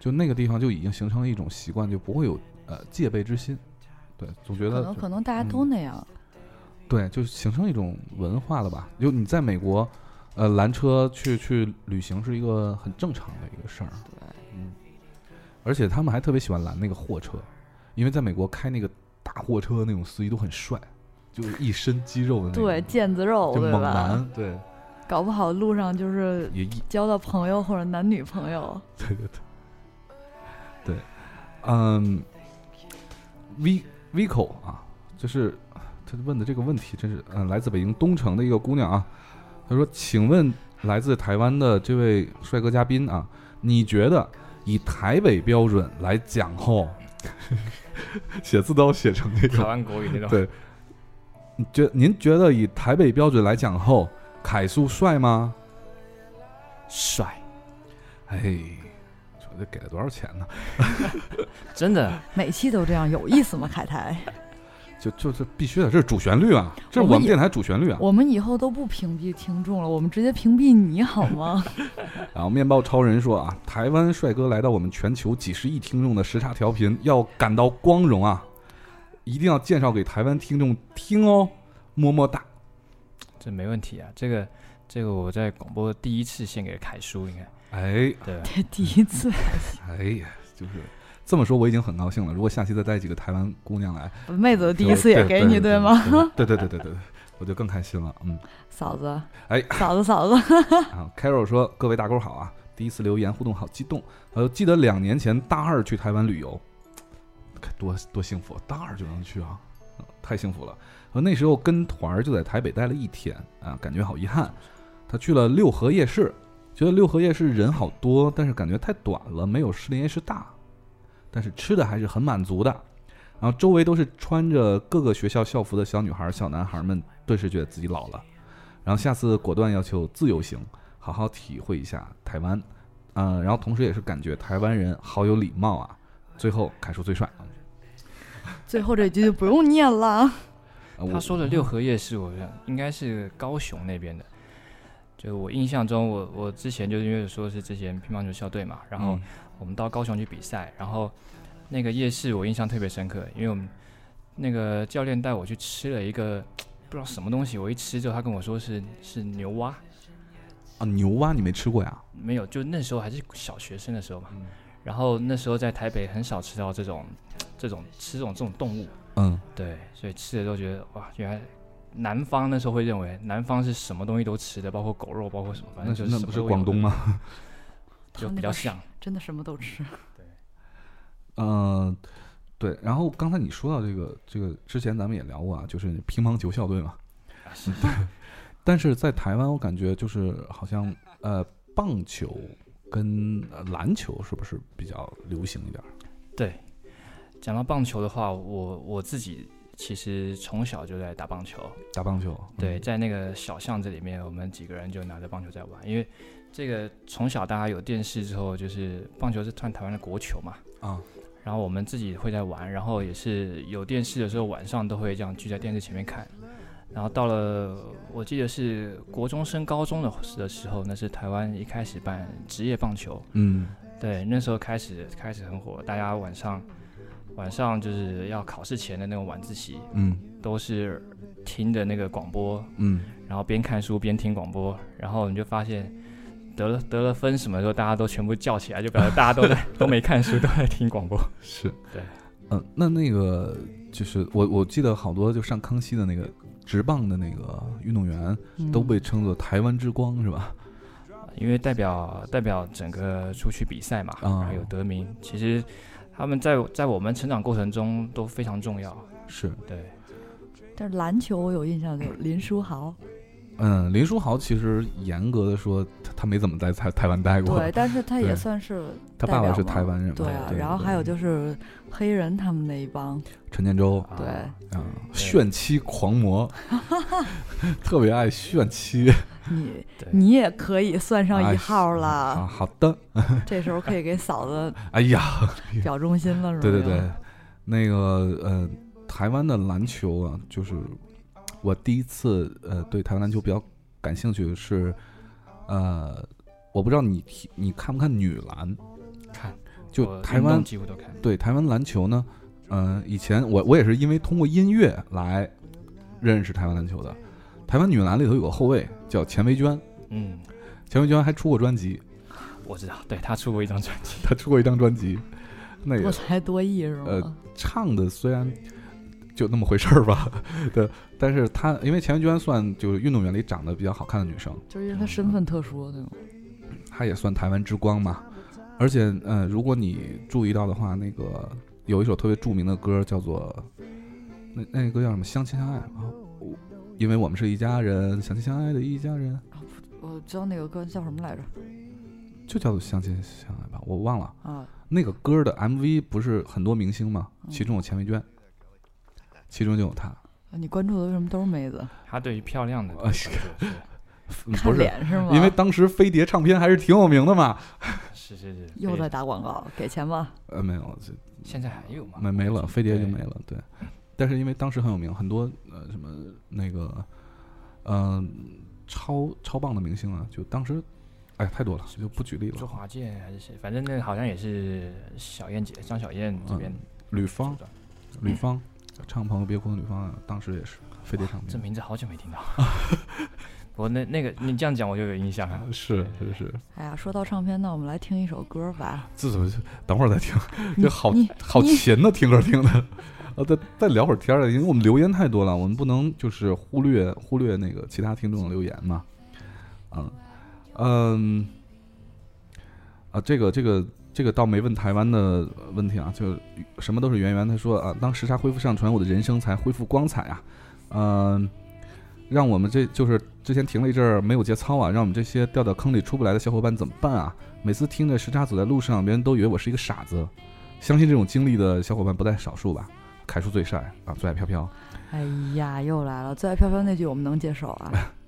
就那个地方就已经形成了一种习惯，就不会有呃戒备之心。对，总觉得可能可能大家都那样。对，就形成一种文化了吧？就你在美国，呃，拦车去去旅行是一个很正常的一个事儿。对，嗯，而且他们还特别喜欢拦那个货车，因为在美国开那个大货车那种司机都很帅，就是一身肌肉的那种，对，腱子肉，就猛对吧？男，对，搞不好路上就是也交到朋友或者男女朋友。对对对，对，嗯，V Vico 啊，就是他问的这个问题，真是嗯、来自北京东城的一个姑娘啊，她说：“请问来自台湾的这位帅哥嘉宾啊，你觉得以台北标准来讲后，写字都写成这台个，湾国语那种。对你觉您觉得以台北标准来讲后，凯叔帅吗？帅，哎，说这给了多少钱呢？真的，每期都这样，有意思吗？凯台，就就是必须的，这是主旋律啊，这是我们也我们电台主旋律啊。我们以后都不屏蔽听众了，我们直接屏蔽你好吗？然后面包超人说啊，台湾帅哥来到我们全球几十亿听众的时差调频，要感到光荣啊！一定要介绍给台湾听众听哦，么么哒。这没问题啊。这个这个我在广播第一次献给凯叔，应该哎对？这第一次，哎呀，就是这么说，我已经很高兴了。如果下期再带几个台湾姑娘来，妹子的第一次也给你对吗？？对对对对对对，我就更开心了。嗯，嫂子，哎，嫂子，嫂子，啊，Carol 说：“各位大勾好啊，第一次留言互动好激动。呃，记得两年前大二去台湾旅游，看多多幸福，大二就能去啊，嗯太幸福了。呃，那时候跟团儿就在台北待了一天啊，感觉好遗憾。他去了六合夜市，觉得六合夜市人好多，但是感觉太短了，没有士林夜市大。但是吃的还是很满足的。然后周围都是穿着各个学校校服的小女孩、小男孩们，顿时觉得自己老了。然后下次果断要求自由行，好好体会一下台湾。嗯、然后同时也是感觉台湾人好有礼貌啊。最后凯叔最帅。最后这句就不用念了。他说的六合夜市，我想应该是高雄那边的。就我印象中，我我之前就是因为说是之前乒乓球校队嘛，然后嗯。我们到高雄去比赛，然后那个夜市我印象特别深刻，因为我们那个教练带我去吃了一个不知道什么东西，我一吃之后他跟我说是是牛蛙，啊牛蛙你没吃过呀？没有，就那时候还是小学生的时候嘛，嗯。然后那时候在台北很少吃到这种这种吃这种这种动物，嗯，对，所以吃的都觉得哇，原来南方那时候会认为南方是什么东西都吃的，包括狗肉，包括什么，反那正就是那不是？广东吗？就比较像。真的什么都吃。嗯、对。然后刚才你说到这个这个之前咱们也聊过啊，就是乒乓球校队嘛。啊是 但是在台湾，我感觉就是好像呃，棒球跟呃篮球是不是比较流行一点儿？对，讲到棒球的话，我我自己其实从小就在打棒球，打棒球？对，嗯，在那个小巷子里面，我们几个人就拿着棒球在玩，因为这个从小大家有电视之后，就是棒球是算台湾的国球嘛，啊，然后我们自己会在玩，然后也是有电视的时候，晚上都会这样聚在电视前面看。然后到了我记得是国中升高中的的时候，那是台湾一开始办职业棒球，嗯。对，那时候开始开始很火，大家晚上晚上就是要考试前的那种晚自习，嗯。都是听的那个广播，嗯，然后边看书边听广播，然后你就发现得了得了分什么的时候，大家都全部叫起来，就表示大家都在 都没看书，都在听广播。是，对，嗯，那那个就是我我记得好多就上康熙的那个直棒的那个运动员都嗯被称作台湾之光是吧？因为代表代表整个出去比赛嘛，啊。然后有得名，其实他们在在我们成长过程中都非常重要。是，对，但是篮球我有印象，就林书豪，嗯，林书豪其实严格的说，他他没怎么在台台湾待过，对，但是他也算是他爸爸是台湾人嘛，对啊。然后还有就是黑人他们那一帮，陈建州，啊对啊，炫妻狂魔，特别爱炫妻你 你也可以算上哎一号啊。了。好的，这时候可以给嫂子 哎呀，表忠心了，是吧？对对对，那个呃，台湾的篮球啊，就是我第一次呃对台湾篮球比较感兴趣的是，呃，我不知道你提你看不看女篮？看，就台湾几乎都看。对台湾篮球呢，嗯、以前我我也是因为通过音乐来认识台湾篮球的。台湾女篮里头有个后卫叫钱维娟，嗯，钱维娟还出过专辑，我知道，对她出过一张专辑，她出过一张专辑，那个多才多艺是吗？呃唱的虽然就那么回事儿吧，对，但是她因为钱维娟算就是运动员里长得比较好看的女生，就是因为她身份特殊，对吗？她也算台湾之光嘛。而且，呃，如果你注意到的话，那个有一首特别著名的歌叫做那那个歌叫什么《相亲相爱》啊，我因为我们是一家人，相亲相爱的一家人，我知道那个歌叫什么来着？就叫做相亲相爱吧，我忘了。啊，那个歌的 MV 不是很多明星吗？嗯其中有钱维娟，其中就有她。你关注的为什么都是妹子？他对于漂亮的 不是，脸是吗？因为当时飞碟唱片还是挺有名的嘛。是是是，又在打广告，给钱吗。呃，没有，这现在还有吗？没没了，飞碟就没了。对，但是因为当时很有名，很多呃什么那个，嗯、超超棒的明星啊，就当时，哎，太多了，就不举例了。周华健还是谁？反正那个好像也是小燕姐，张小燕这边吕方主，张吕方，唱《朋友别哭》的女方啊，当时也是飞碟唱片。这名字好久没听到。我那那个你这样讲我就有印象了。是是是，哎呀，说到唱片，那我们来听一首歌吧。这怎么等会儿再听？你这好好勤的，听歌听的。呃，再再聊会儿天儿了，因为我们留言太多了，我们不能就是忽略忽略那个其他听众的留言嘛。嗯嗯啊，这个这个这个倒没问台湾的问题啊，就什么都是圆圆。他说啊，当时差恢复上传，我的人生才恢复光彩啊。嗯、让我们这就是之前停了一阵儿没有节操啊，让我们这些掉到坑里出不来的小伙伴怎么办啊？每次听着时差走在路上，别人都以为我是一个傻子。相信这种经历的小伙伴不在少数吧？凯叔最帅啊，最爱飘飘。哎呀，又来了，最爱飘飘那句我们能接受啊。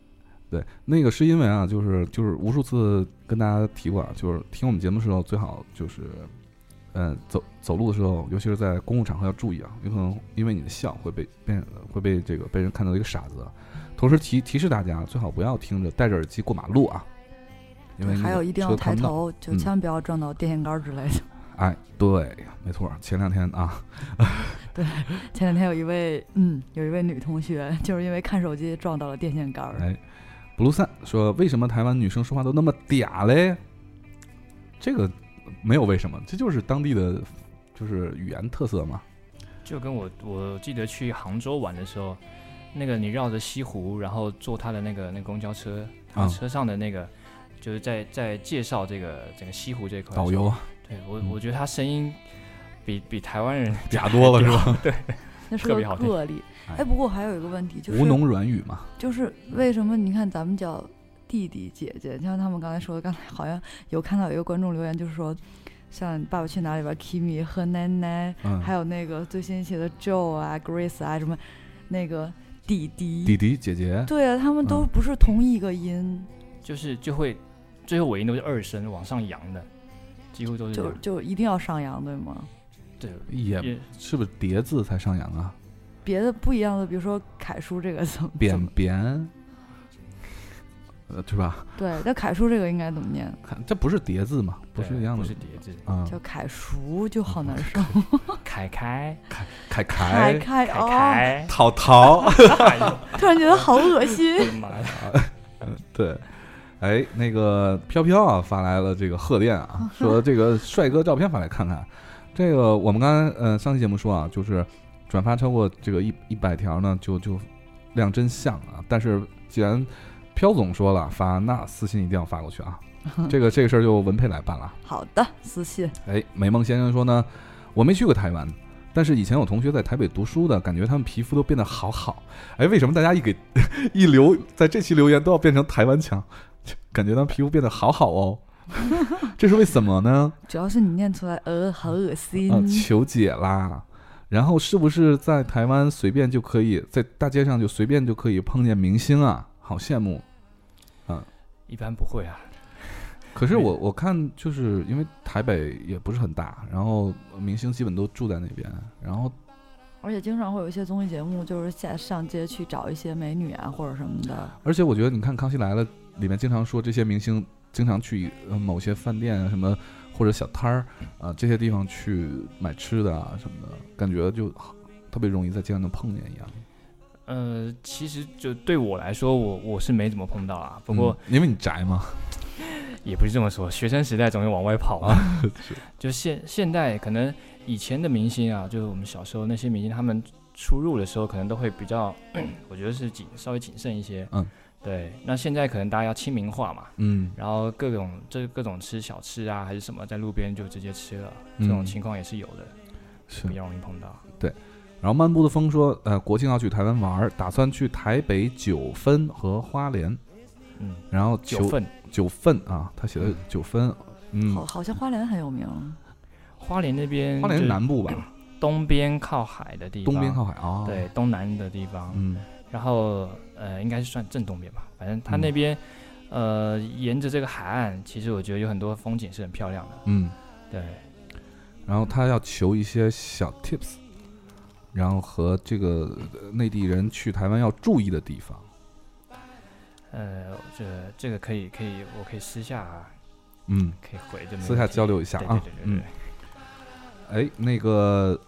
对，那个是因为啊，就是就是无数次跟大家提过啊，就是听我们节目的时候最好就是，嗯、走走路的时候，尤其是在公共场合要注意啊，有可能因为你的笑会被被会被这个被人看到一个傻子。同时提提示大家，最好不要听着戴着耳机过马路啊，因为还有一定要。抬头，就嗯千万不要撞到电线杆之类的。哎，对，没错，前两天啊，对前两天有一位，嗯，有一位女同学，就是因为看手机撞到了电线杆儿。哎，布鲁三说，为什么台湾女生说话都那么嗲嘞？这个没有为什么，这就是当地的就是语言特色嘛。就跟我我记得去杭州玩的时候，那个你绕着西湖，然后坐他的那个那公交车，他啊车上的那个、就是在在介绍这个整个西湖这块导游，啊，对我嗯我觉得他声音比比台湾人嗲多了是吧？对，那 是个特别好听。哎。哎，不过还有一个问题，就是吴侬软语嘛，就是为什么你看咱们叫弟弟姐姐，像他们刚才说的，刚才好像有看到有一个观众留言，就是说，像《爸爸去哪儿》里边 Kimi 和奶奶，嗯，还有那个最新一期的 Joe 啊、Grace 啊什么，那个弟弟，弟弟姐姐，对啊，他们都嗯不是同一个音，就是就会最后尾音都是二声往上扬的，几乎都是就。就一定要上扬，对吗？对，也也是不是叠字才上扬啊？别的不一样的，比如说楷书这个怎么怎扁扁，呃，对吧？对，那楷书这个应该怎么念？看这不是叠字嘛，不对是一样的，不是叠字，啊。叫楷书就好难受，凯凯凯凯凯，凯凯哦，凯，淘淘，哎呦 突然觉得好恶我心。的妈呀！对，哎，那个飘飘啊发来了这个贺电啊，说这个帅哥照片发来看看。这个我们刚才呃上期节目说啊，就是转发超过这个一一百条呢，就就亮真相啊。但是既然飘总说了发，那私信一定要发过去啊。这个这个事儿就文佩来办了。好的，私信。哎，美梦先生说呢，我没去过台湾，但是以前有同学在台北读书的，感觉他们皮肤都变得好好。哎，为什么大家一给 一留在这期留言都要变成台湾腔？感觉他们皮肤变得好好哦，这是为什么呢？主要是你念出来，呃，好恶心。啊，求解啦！然后是不是在台湾随便就可以在大街上就随便就可以碰见明星啊？好羡慕。嗯一般不会啊，可是我我看就是因为台北也不是很大，然后明星基本都住在那边，然后而且经常会有一些综艺节目，就是下上街去找一些美女啊或者什么的。而且我觉得，你看《康熙来了》里面经常说这些明星经常去呃某些饭店啊什么或者小摊儿啊这些地方去买吃的啊什么的，感觉就特别容易在街上能碰见一样。呃，其实就对我来说，我我是没怎么碰到啊。不过嗯因为你宅嘛，也不是这么说，学生时代总会往外跑啊。就现现代可能以前的明星啊，就是我们小时候那些明星，他们出入的时候可能都会比较，我觉得是谨稍微谨慎一些。嗯，对。那现在可能大家要亲民化嘛，嗯，然后各种这各种吃小吃啊，还是什么，在路边就直接吃了，这种嗯情况也是有的，是。比较容易碰到。对。然后漫步的风说，呃，国庆要去台湾玩，打算去台北九份和花莲，嗯，然后九份九份啊，他写的九份，嗯，好，好像花莲很有名。花莲那边，花莲是南部吧，东边靠海的地方，东边靠海啊，，对东南的地方，嗯。然后呃，应该是算正东边吧，反正它那边、呃，沿着这个海岸，其实我觉得有很多风景是很漂亮的。嗯，对，然后他要求一些小 tips，然后和这个呃内地人去台湾要注意的地方，呃，这这个可以可以，我可以私下啊嗯，可以回，这没私下交流一下啊。对对对对，哎，那个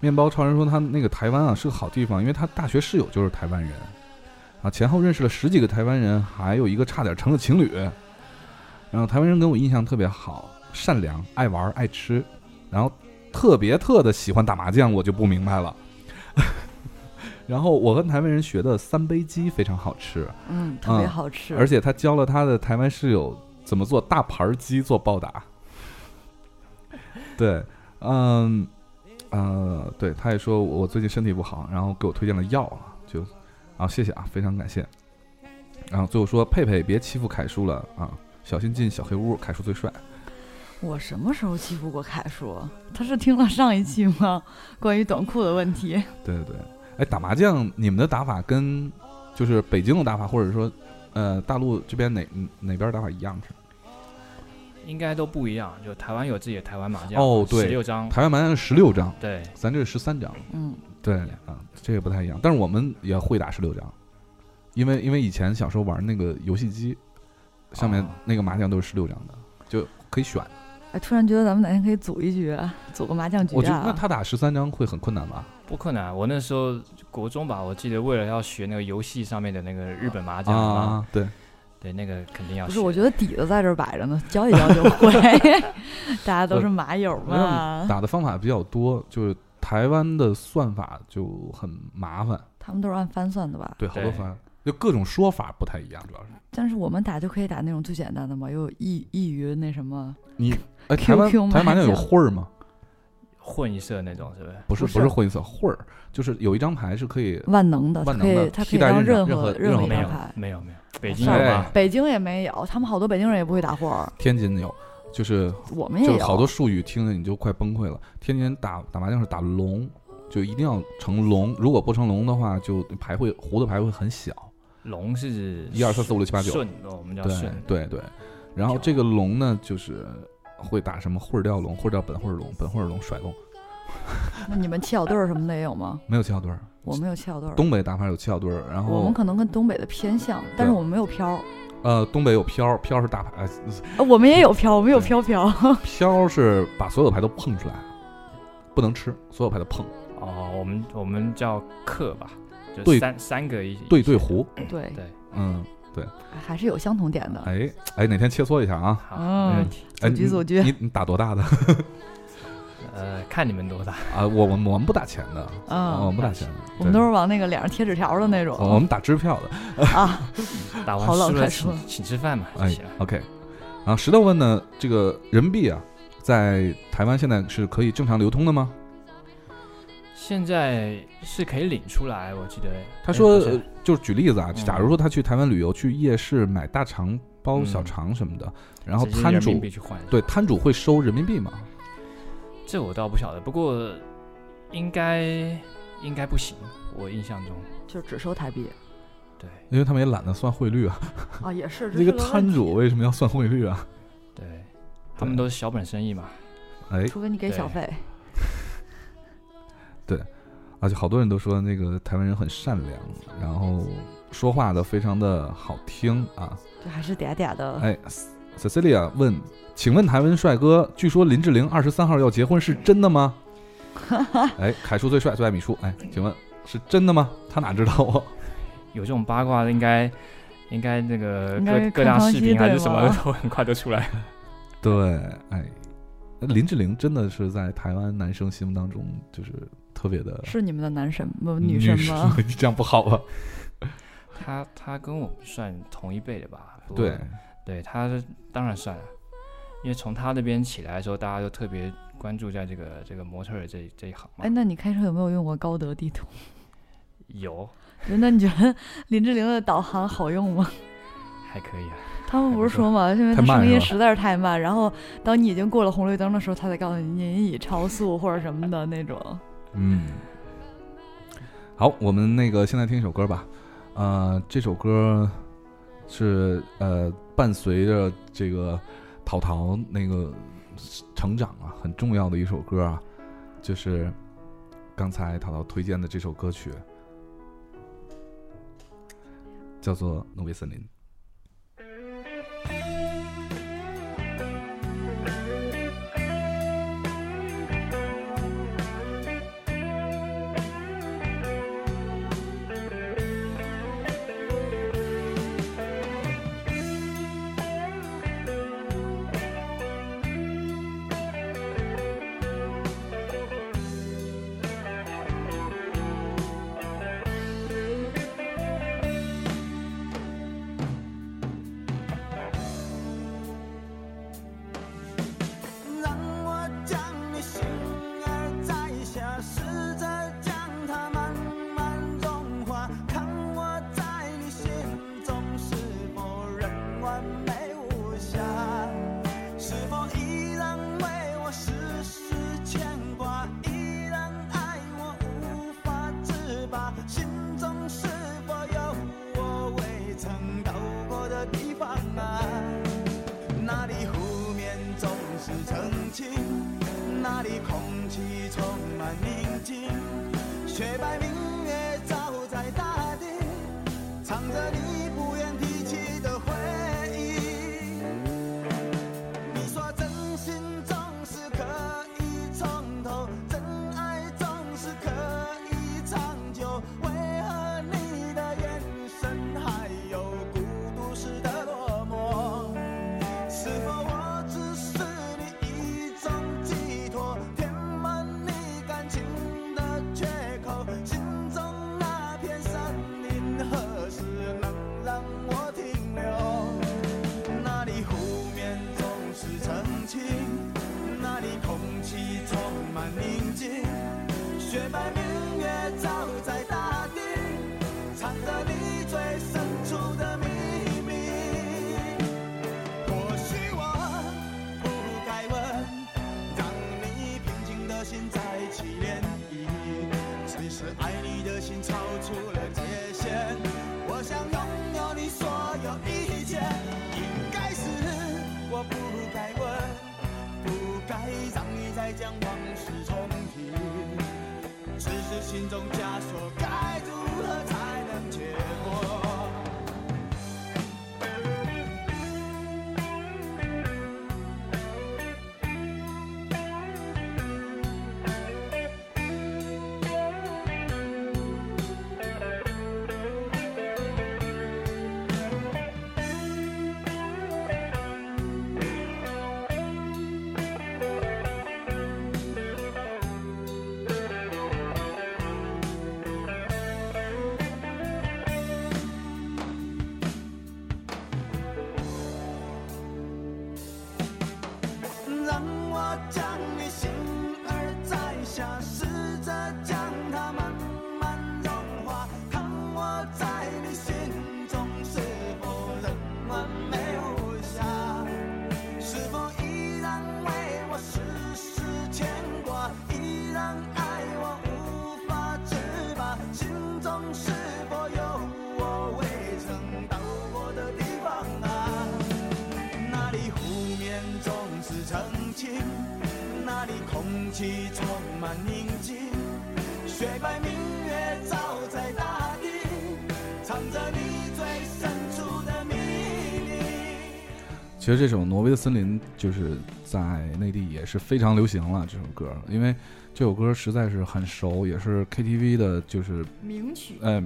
面包超人说他那个台湾啊是个好地方，因为他大学室友就是台湾人，啊，前后认识了十几个台湾人，还有一个差点成了情侣。然后台湾人给我印象特别好，善良、爱玩、爱吃，然后特别特的喜欢打麻将，我就不明白了。然后我跟台湾人学的三杯鸡非常好吃，嗯，特别嗯好吃。而且他教了他的台湾室友怎么做大盘鸡做暴打。对，嗯，呃，对，他也说我最近身体不好，然后给我推荐了药啊，就，啊，谢谢啊，非常感谢。然后最后说佩佩别欺负凯叔了啊，小心进小黑屋，凯叔最帅。我什么时候欺负过凯叔？他是听了上一期吗？关于短裤的问题。对对对，哎，打麻将你们的打法跟就是北京的打法，或者说呃大陆这边哪哪边打法一样是？应该都不一样。就台湾有自己的台湾麻将，哦对十六张，台湾麻将是十六张，对，咱这是十三张。嗯，对啊，这个不太一样，但是我们也会打十六张，因为因为以前小时候玩那个游戏机，上面哦那个麻将都是十六张的，就可以选。哎，突然觉得咱们哪天可以组一局，组个麻将局我觉得那啊。他打十三张会很困难吧？不困难。我那时候国中吧，我记得为了要学那个游戏上面的那个日本麻将啊，啊，对，对，那个肯定要学。不是，我觉得底子在这儿摆着呢，教一教就会。大家都是麻友嘛，打的方法比较多，就是台湾的算法就很麻烦，他们都是按番算的吧？对，好多番，就各种说法不太一样，主要是但是我们打就可以打那种最简单的嘛，又易易于那什么。你哎，台湾台湾麻将有混儿吗？混一色那种，是不是？不是不是不是会色混儿，就是有一张牌是可以万能的，可万能的以它可替代以当任何何任何没有何一张牌。没有没有，北京有吗？北京也没有，他们好多北京人也不会打混儿，天津有，就是我们也有。就好多术语听着你就快崩溃了。天津人打打麻将是打龙，就一定要成龙，如果不成龙的话，就牌会胡的牌会很小。龙是一二三四五六七八九顺，哦，我们叫对顺。对对。然后这个龙呢，就是会打什么会儿掉龙，或者叫本会儿龙，本会儿龙甩龙，那你们七小对儿什么的也有吗？没有七小对儿。我们有七小对儿。东北打法有七小对儿，然后我们可能跟东北的偏向，但是我们没有飘儿。呃东北有飘，飘是大牌，呃呃我们也有飘，我们有对飘飘。飘是把所有牌都碰出来，不能吃，所有牌都碰，哦，我们我们叫克吧，就对三三个一对对胡，对，对，嗯对，还是有相同点的。哎哎，哪天切磋一下啊？好，嗯没问题。哎，你组局组局你你打多大的 呃，看你们多大。啊？我我们我们不打钱的，啊我们不打钱的，我们都是往那个脸上贴纸条的那种。我们打支票的。啊，打好完输了冷快说请请吃饭嘛，哎行。，OK。然后石头问呢，这个人民币啊，在台湾现在是可以正常流通的吗？现在是可以领出来，我记得。哎他说，就是举例子啊，嗯假如说他去台湾旅游，去夜市买大肠包嗯小肠什么的，然后摊主。对，摊主会收人民币吗？这我倒不晓得，不过应该应该不行，我印象中。就只收台币对因为他们也懒得算汇率啊。啊，也是 那个摊主，为什么要算汇率啊？对，他们都是小本生意嘛。哎，除非你给小费。对而且好多人都说那个台湾人很善良，然后说话的非常的好听啊。就还是嗲嗲的。哎，Cecilia 问，请问台湾帅哥，据说林志玲二十三号要结婚，是真的吗？哎，凯叔最帅，最爱米叔。哎，请问是真的吗？他哪知道啊？有这种八卦的应该应该那个各各大视频还是什么都很快就出来。对，哎，林志玲真的是在台湾男生心目当中就是特别的是你们的男神不女女神吗？这样不好啊。他他跟我们算同一辈的吧？对，对，他是当然帅了，因为从他那边起来的时候，大家都特别关注在这个这个模特儿这这一行嘛哎，。那你开车有没有用过高德地图？有 那你觉得林志玲的导航好用吗？还可以啊，他们不是说嘛，因为他声音实在是太慢，然后当你已经过了红绿灯的时候，他才告诉你您已超速或者什么的那种。嗯，好，我们那个现在听一首歌吧。呃，这首歌是呃伴随着这个淘淘那个成长啊，很重要的一首歌啊，就是刚才淘淘推荐的这首歌曲，叫做《挪威森林》。其实这首《挪威的森林》就是在内地也是非常流行了。这首歌，因为这首歌实在是很熟，也是 KTV 的，就是名曲呃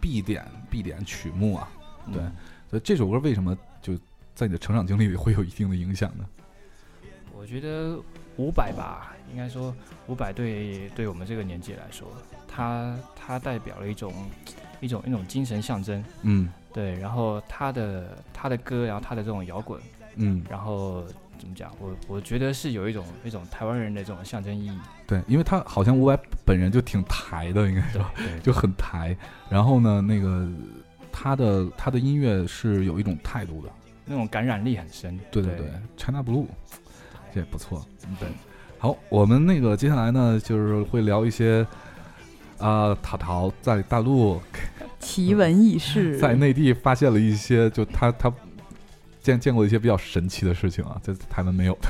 必点必点曲目啊。对嗯所以这首歌为什么就在你的成长经历里会有一定的影响呢？我觉得伍佰吧，应该说伍佰对对我们这个年纪来说，他他代表了一种一种一种精神象征，嗯对，然后他的他的歌，然后他的这种摇滚，嗯，然后怎么讲，我我觉得是有一种一种台湾人的这种象征意义，对，因为他好像伍佰本人就挺台的，应该对说 就很台。然后呢，那个他的他的音乐是有一种态度的。那种感染力很深，对对对对，China Blue，这也不错。嗯，对。好，我们那个接下来呢，就是会聊一些啊，淘淘在大陆 奇闻异事，在内地发现了一些，就他他见见过一些比较神奇的事情啊，在台湾没有的。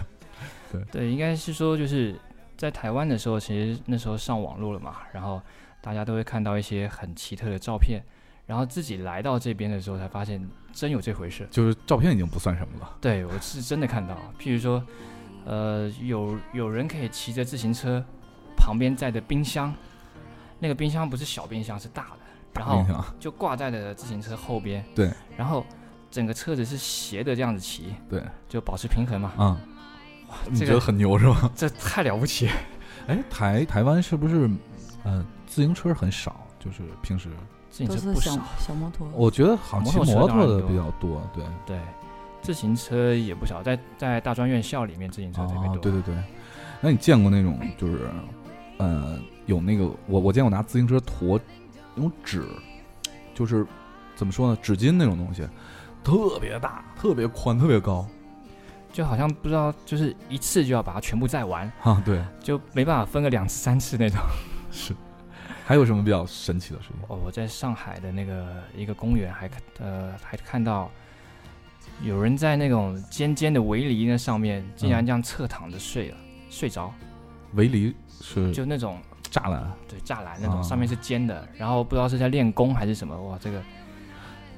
对对，应该是说就是在台湾的时候，其实那时候上网络了嘛，然后大家都会看到一些很奇特的照片，然后自己来到这边的时候才发现真有这回事。就是照片已经不算什么了。对我是真的看到，譬如说，呃，有有人可以骑着自行车，旁边载着冰箱，那个冰箱不是小冰箱，是大的，然后就挂在了自行车后边。对，然后整个车子是斜的这样子骑，对，就保持平衡嘛。啊、你这个觉得很牛是吗？这太了不起了。哎，台台湾是不是呃自行车很少？就是平时自行车不少，小摩托。我觉得好像骑摩托的比较多，对。对，自行车也不少，在在大专院校里面，自行车特别多。哦，对对对。那你见过那种就是，呃，有那个我我见过拿自行车驮那种纸，就是怎么说呢，纸巾那种东西，特别大、特别宽、特别高就好像不知道，就是一次就要把它全部载完，啊，对，就没办法分个两次三次那种。是。还有什么比较神奇的事情？哦，我在上海的那个一个公园还看呃还看到有人在那种尖尖的围篱那上面，竟然嗯这样侧躺着睡了，睡着，围篱是就那种栅栏，对栅栏那种，哦。上面是尖的，然后不知道是在练功还是什么，哇，这个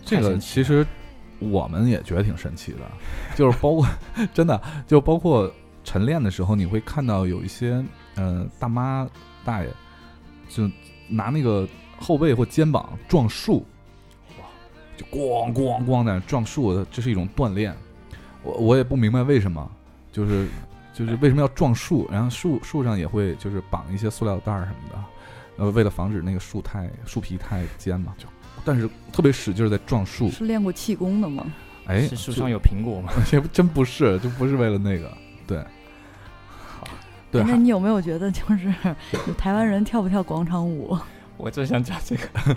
这个其实我们也觉得挺神奇的，就是包括真的，就包括晨练的时候，你会看到有一些呃大妈大爷，就拿那个后背或肩膀撞树，哇，就咣咣咣在撞树，这是一种锻炼。我我也不明白为什么，就是就是为什么要撞树，然后树树上也会就是绑一些塑料袋儿什么的，呃，为了防止那个树太树皮太尖嘛，就但是特别使劲儿在撞树，是练过气功的吗？哎，是树上有苹果吗？也真不是，就不是为了那个，对，对，哎那你有没有觉得就是 台湾人跳不跳广场舞？我正想讲这个。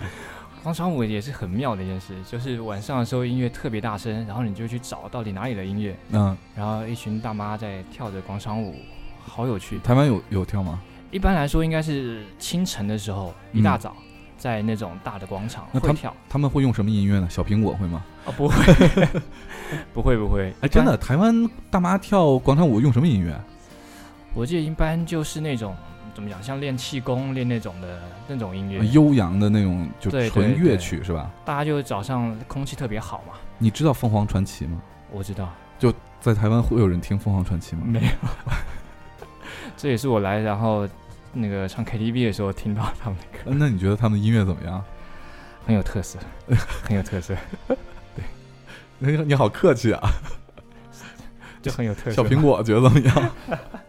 广场舞也是很妙的一件事，就是晚上的时候音乐特别大声，然后你就去找到底哪里的音乐，嗯，然后一群大妈在跳着广场舞，好有趣。台湾有有跳吗？一般来说应该是清晨的时候，一大早，在那种大的广场会跳。他们会用什么音乐呢？小苹果会吗？哦，不会，不会，不会。哎，真的，，台湾大妈跳广场舞用什么音乐？我记得一般就是那种怎么讲，像练气功、练那种的那种音乐，悠扬的那种，就对纯乐对对曲是吧？大家就早上空气特别好嘛。你知道凤凰传奇吗？我知道，就在台湾会有人听凤凰传奇吗？没有，这也是我来然后那个唱 KTV 的时候听到他们的歌，呃那你觉得他们的音乐怎么样？很有特色，很有特色，你 你好客气啊，就很有特色。小苹果觉得怎么样？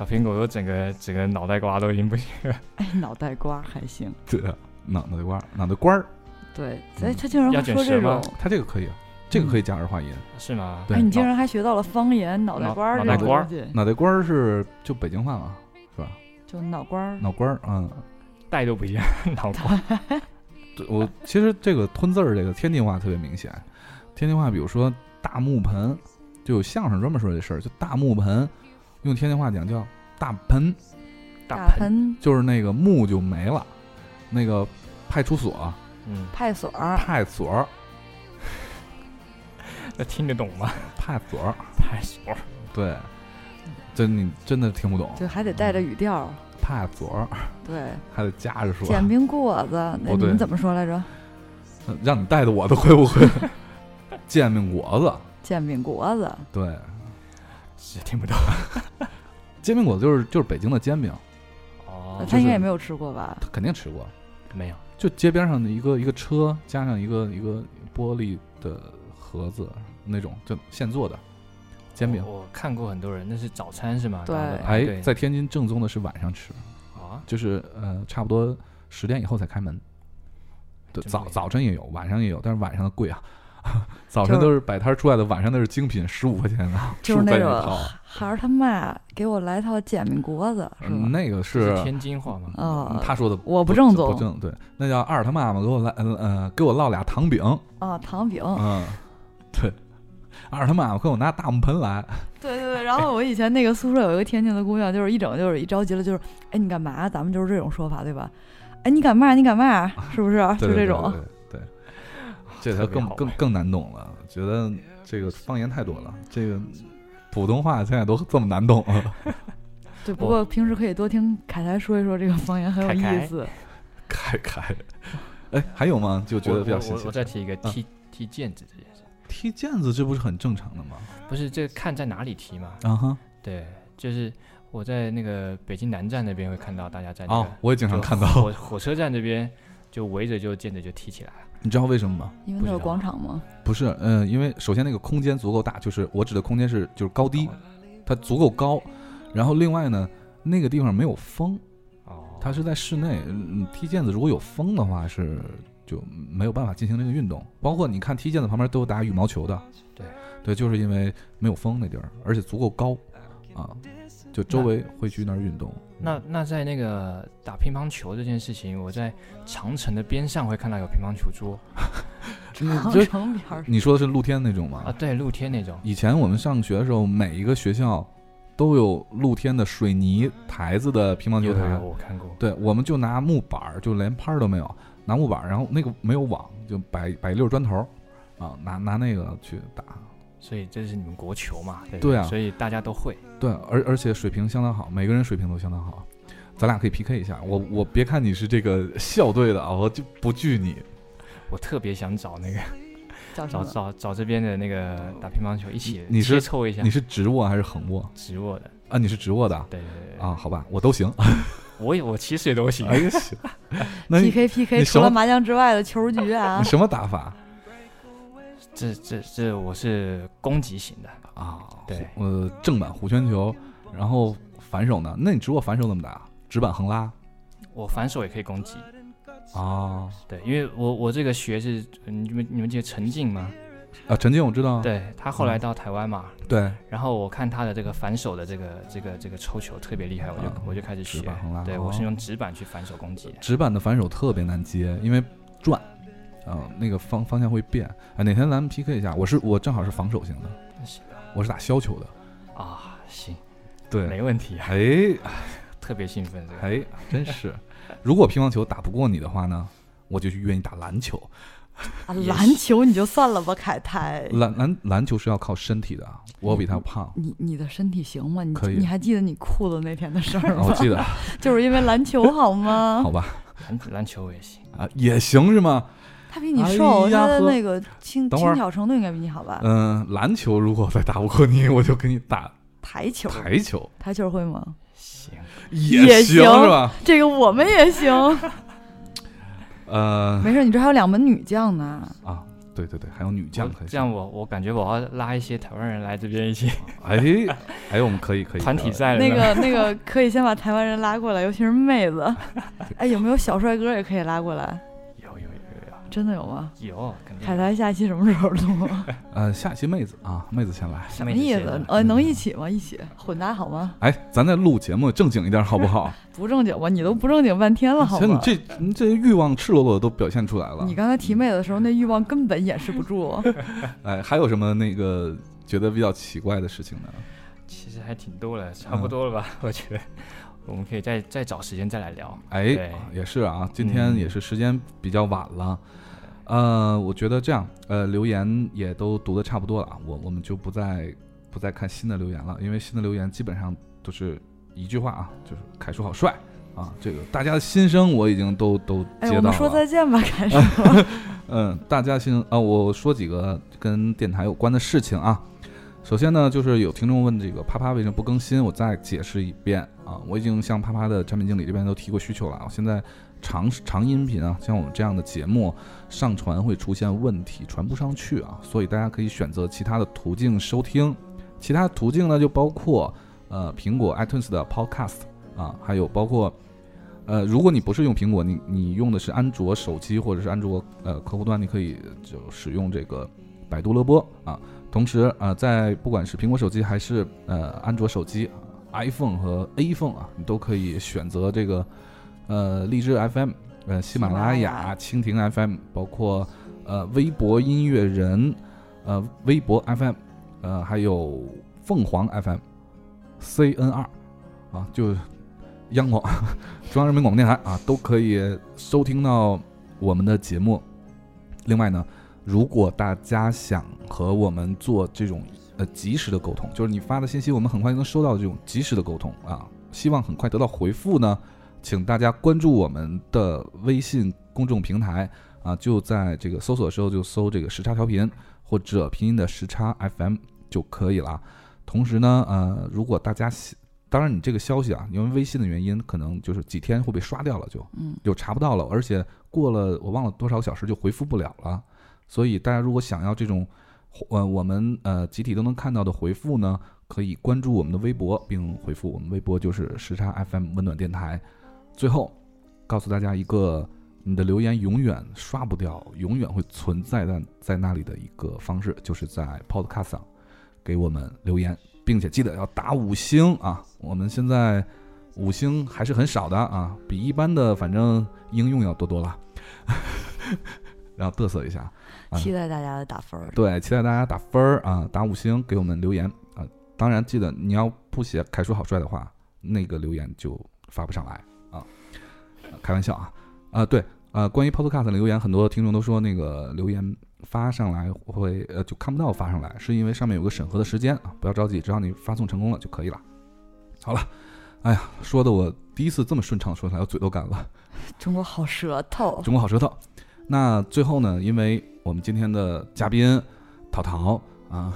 小苹果都整个整个脑袋瓜都已经不行了，哎，脑袋瓜还行。对啊，脑脑袋瓜儿，脑袋瓜儿，对，嗯哎，他竟然会说这种，他这个可以啊，这个可以加儿化音。是吗？对哎，你竟然还学到了方言脑袋瓜儿这脑袋瓜儿种东西，脑袋瓜儿是就北京话嘛，是吧？就脑瓜儿。脑瓜儿，嗯，带都不一样，脑瓜。对我其实这个吞字儿，这个天津话特别明显。天津话，比如说大木盆，就有相声专门说这事儿，就大木盆，用天津话讲叫大盆，大盆，就是那个木就没了，那个派出所、嗯，派出所，派出所、那听得懂吗？派出所，派所，对，真你真的听不懂。就还得带着语调儿。怕左儿对，还得夹着说，煎饼果子，那你们怎么说来着？嗯让你带的我都会不会？煎饼果子，煎饼果子，对，是 听不懂。煎饼果子就是就是北京的煎饼，哦，他应该也没有吃过吧？他肯定吃过。没有。就街边上的一个一个车，加上一个一个玻璃的盒子那种，就现做的煎饼。我我看过很多人，那是早餐是吗？对哎，在天津正宗的是晚上吃，啊，就是呃差不多十点以后才开门。对，早早晨也有，晚上也有，但是晚上的贵啊。早晨都是摆摊出来的，晚上那是精品，十五块钱的，就是那种块钱一套。孩儿他妈给我来套煎饼果子，是？那个这是是天津话吗？啊，他说的我不正宗不正对，那叫二他妈妈给我来呃呃给我烙俩糖饼，啊，糖饼，嗯，对，二他妈妈给我拿大木盆来，对对对。然后我以前那个宿舍有一个天津的姑娘，就是一整就是一着急了，就是哎你干嘛？咱们就是这种说法对吧？哎你干嘛？你干嘛？是不是？对对对就这种。对对，对这才更更更难懂了。觉得这个方言太多了，这个普通话现在都这么难懂了。对，不过平时可以多听凯台说一说这个方言，很有意思。凯凯，哎，还有吗？就觉得比较新奇我。再提一个嗯踢踢毽子这件事，踢毽子，这不是很正常的吗？不是这看在哪里踢嘛？啊哈，对，就是我在那个北京南站那边会看到大家在那哦，我也经常看到。火火车站这边就围着就毽子就踢起来了。你知道为什么吗？因为那有不知道广场吗？不是，嗯、因为首先那个空间足够大，就是我指的空间是就是高低，它足够高。然后另外呢，那个地方没有风，哦，它是在室内。嗯，踢毽子如果有风的话，是就没有办法进行那个运动。包括你看踢毽子旁边都有打羽毛球的，对对，就是因为没有风那地儿，而且足够高啊，就周围会去那儿运动。那那在那个打乒乓球这件事情，我在长城的边上会看到有乒乓球桌 长城边儿你说的是露天那种吗？啊，对，露天那种。以前我们上学的时候，每一个学校都有露天的水泥台子的乒乓球台。我看过。对，我们就拿木板儿，就连拍儿都没有，拿木板儿，然后那个没有网，就摆摆一溜砖头儿，啊，拿拿那个去打。所以这是你们国球嘛？对啊所以大家都会。对，而而且水平相当好，每个人水平都相当好。咱俩可以 PK 一下，我我别看你是这个校队的啊，我就不惧你。我特别想找那个找找？找找这边的那个打乒乓球一起你是凑一下。你是直握还是横握直握的？啊？你是直握的啊对对对对。啊？好吧，我都行。我也我其实也都行。哎呀，行。PK PK，你什么除了麻将之外的球局啊你，什么打法这这这我是攻击型的。啊？对呃，正版弧圈球，然后反手呢？那你直握反手怎么打？直板横拉我反手也可以攻击。哦？对，因为我我这个学是你们你们记得陈静吗？啊，陈静我知道。对他后来到台湾嘛，对，然后我看他的这个反手的这个这个这个抽球特别厉害，我就、啊我就开始学直板横拉。对，哦我是用直板去反手攻击的。直板的反手特别难接，因为转，啊，那个方方向会变。啊，哪天咱们 PK 一下？我是我正好是防守型的，行我是打削球的。啊，行，对，没问题啊，哎 特别兴奋这个。哎，真是。如果乒乓球打不过你的话呢，我就去约你打篮球。啊篮球你就算了吧，凯台。篮篮篮球是要靠身体的，我比他胖。你你的身体行吗？你可以你还记得你裤子那天的事儿吗我？记得，就是因为篮球好吗 好？吧，篮篮球也行，啊，也行是吗？他比你哎瘦，他的那个轻轻巧程度应该比你好吧？嗯，篮球如果再打不过你，我就给你打台球，台球，台球会吗？行，也行行是吧？这个我们也行。呃没事，你这还有两门女将呢。啊，对对对，还有女将我可以。这样我我感觉我要拉一些台湾人来这边一起哎哎，我们可以可以 团体赛那个那个可以先把台湾人拉过来，尤其是妹子。哎，有没有小帅哥也可以拉过来？真的有吗？有有，肯定海苔下期什么时候录？呃，下期妹子啊，妹子先来。什么？意思呃，能一起吗？一起混搭好吗？哎，咱再录节目正经一点好不好？不正经吧？你都不正经半天了，好吗？行你这你这欲望赤裸裸的都表现出来了你。刚才提妹子的时候，那欲望根本掩饰不住。哎，还有什么那个觉得比较奇怪的事情呢？其实还挺多的，差不多了吧？我觉得我们可以再再找时间再来聊。哎，也是啊，今天嗯也是时间比较晚了。呃，我觉得这样，呃，留言也都读的差不多了啊，我我们就不再不再看新的留言了，因为新的留言基本上都是一句话啊，就是凯叔好帅啊，这个大家的心声我已经都都哎，接到我们说再。见吧，凯叔。嗯，大家心啊，我说几个跟电台有关的事情啊。首先呢，就是有听众问这个啪啪为什么不更新，我再解释一遍啊。我已经向啪啪的产品经理这边都提过需求了啊。现在长长音频啊，像我们这样的节目上传会出现问题，传不上去啊，所以大家可以选择其他的途径收听。其他途径呢，就包括呃苹果 iTunes 的 Podcast 啊，还有包括呃，如果你不是用苹果，你你用的是安卓手机或者是安卓呃客户端，你可以就使用这个百度乐播啊。同时啊、呃在不管是苹果手机还是呃安卓手机，iPhone 和 A phone 啊，你都可以选择这个呃荔枝 FM、呃喜马拉雅、蜻蜓 FM，包括呃微博音乐人、呃微博 FM，呃还有凤凰 FM、CNR 啊，就央广 中央人民广播电台啊，都可以收听到我们的节目。另外呢，如果大家想和我们做这种呃及时的沟通，就是你发的信息，我们很快就能收到这种及时的沟通啊，希望很快得到回复呢，请大家关注我们的微信公众平台啊，就在这个搜索的时候就搜这个时差调频或者拼音的时差 FM 就可以了。同时呢，呃，如果大家，当然你这个消息啊，因为微信的原因，可能就是几天会被刷掉了就，嗯，就查不到了，而且过了我忘了多少个小时就回复不了了。所以大家如果想要这种，呃，我们呃集体都能看到的回复呢，可以关注我们的微博并回复，我们微博就是时差 FM 温暖电台。最后告诉大家一个你的留言永远刷不掉，永远会存在在在那里的一个方式，就是在 Podcast 上给我们留言，并且记得要打五星啊！我们现在五星还是很少的啊，比一般的反正应用要多多了。然后嘚瑟一下，啊期待大家的打分儿。对，期待大家打分儿啊，打五星给我们留言啊。当然记得你要不写“凯叔好帅”的话，那个留言就发不上来啊。开玩笑啊，啊对，呃，关于 Podcast 的留言，很多听众都说那个留言发上来会呃就看不到发上来，是因为上面有个审核的时间啊，不要着急，只要你发送成功了就可以了。好了，哎呀，说的我第一次这么顺畅说出来，我嘴都干了。中国好舌头，中国好舌头。那最后呢，因为我们今天的嘉宾淘淘啊，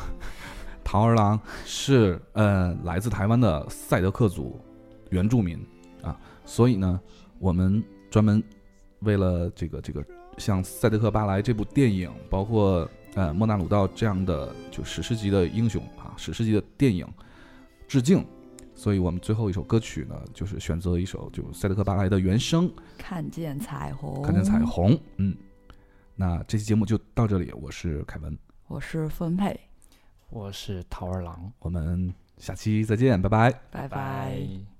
桃儿郎是呃来自台湾的赛德克族原住民啊，所以呢，我们专门为了这个这个像《赛德克巴莱》这部电影，包括呃莫纳鲁道这样的就史诗级的英雄啊，史诗级的电影致敬。所以我们最后一首歌曲呢，就是选择一首就《赛德克巴莱》的原声。看见彩虹，看见彩。虹。嗯，那这期节目就到这里，我是凯文，我是分配，我是桃儿郎，我们下期再见，拜拜。拜拜。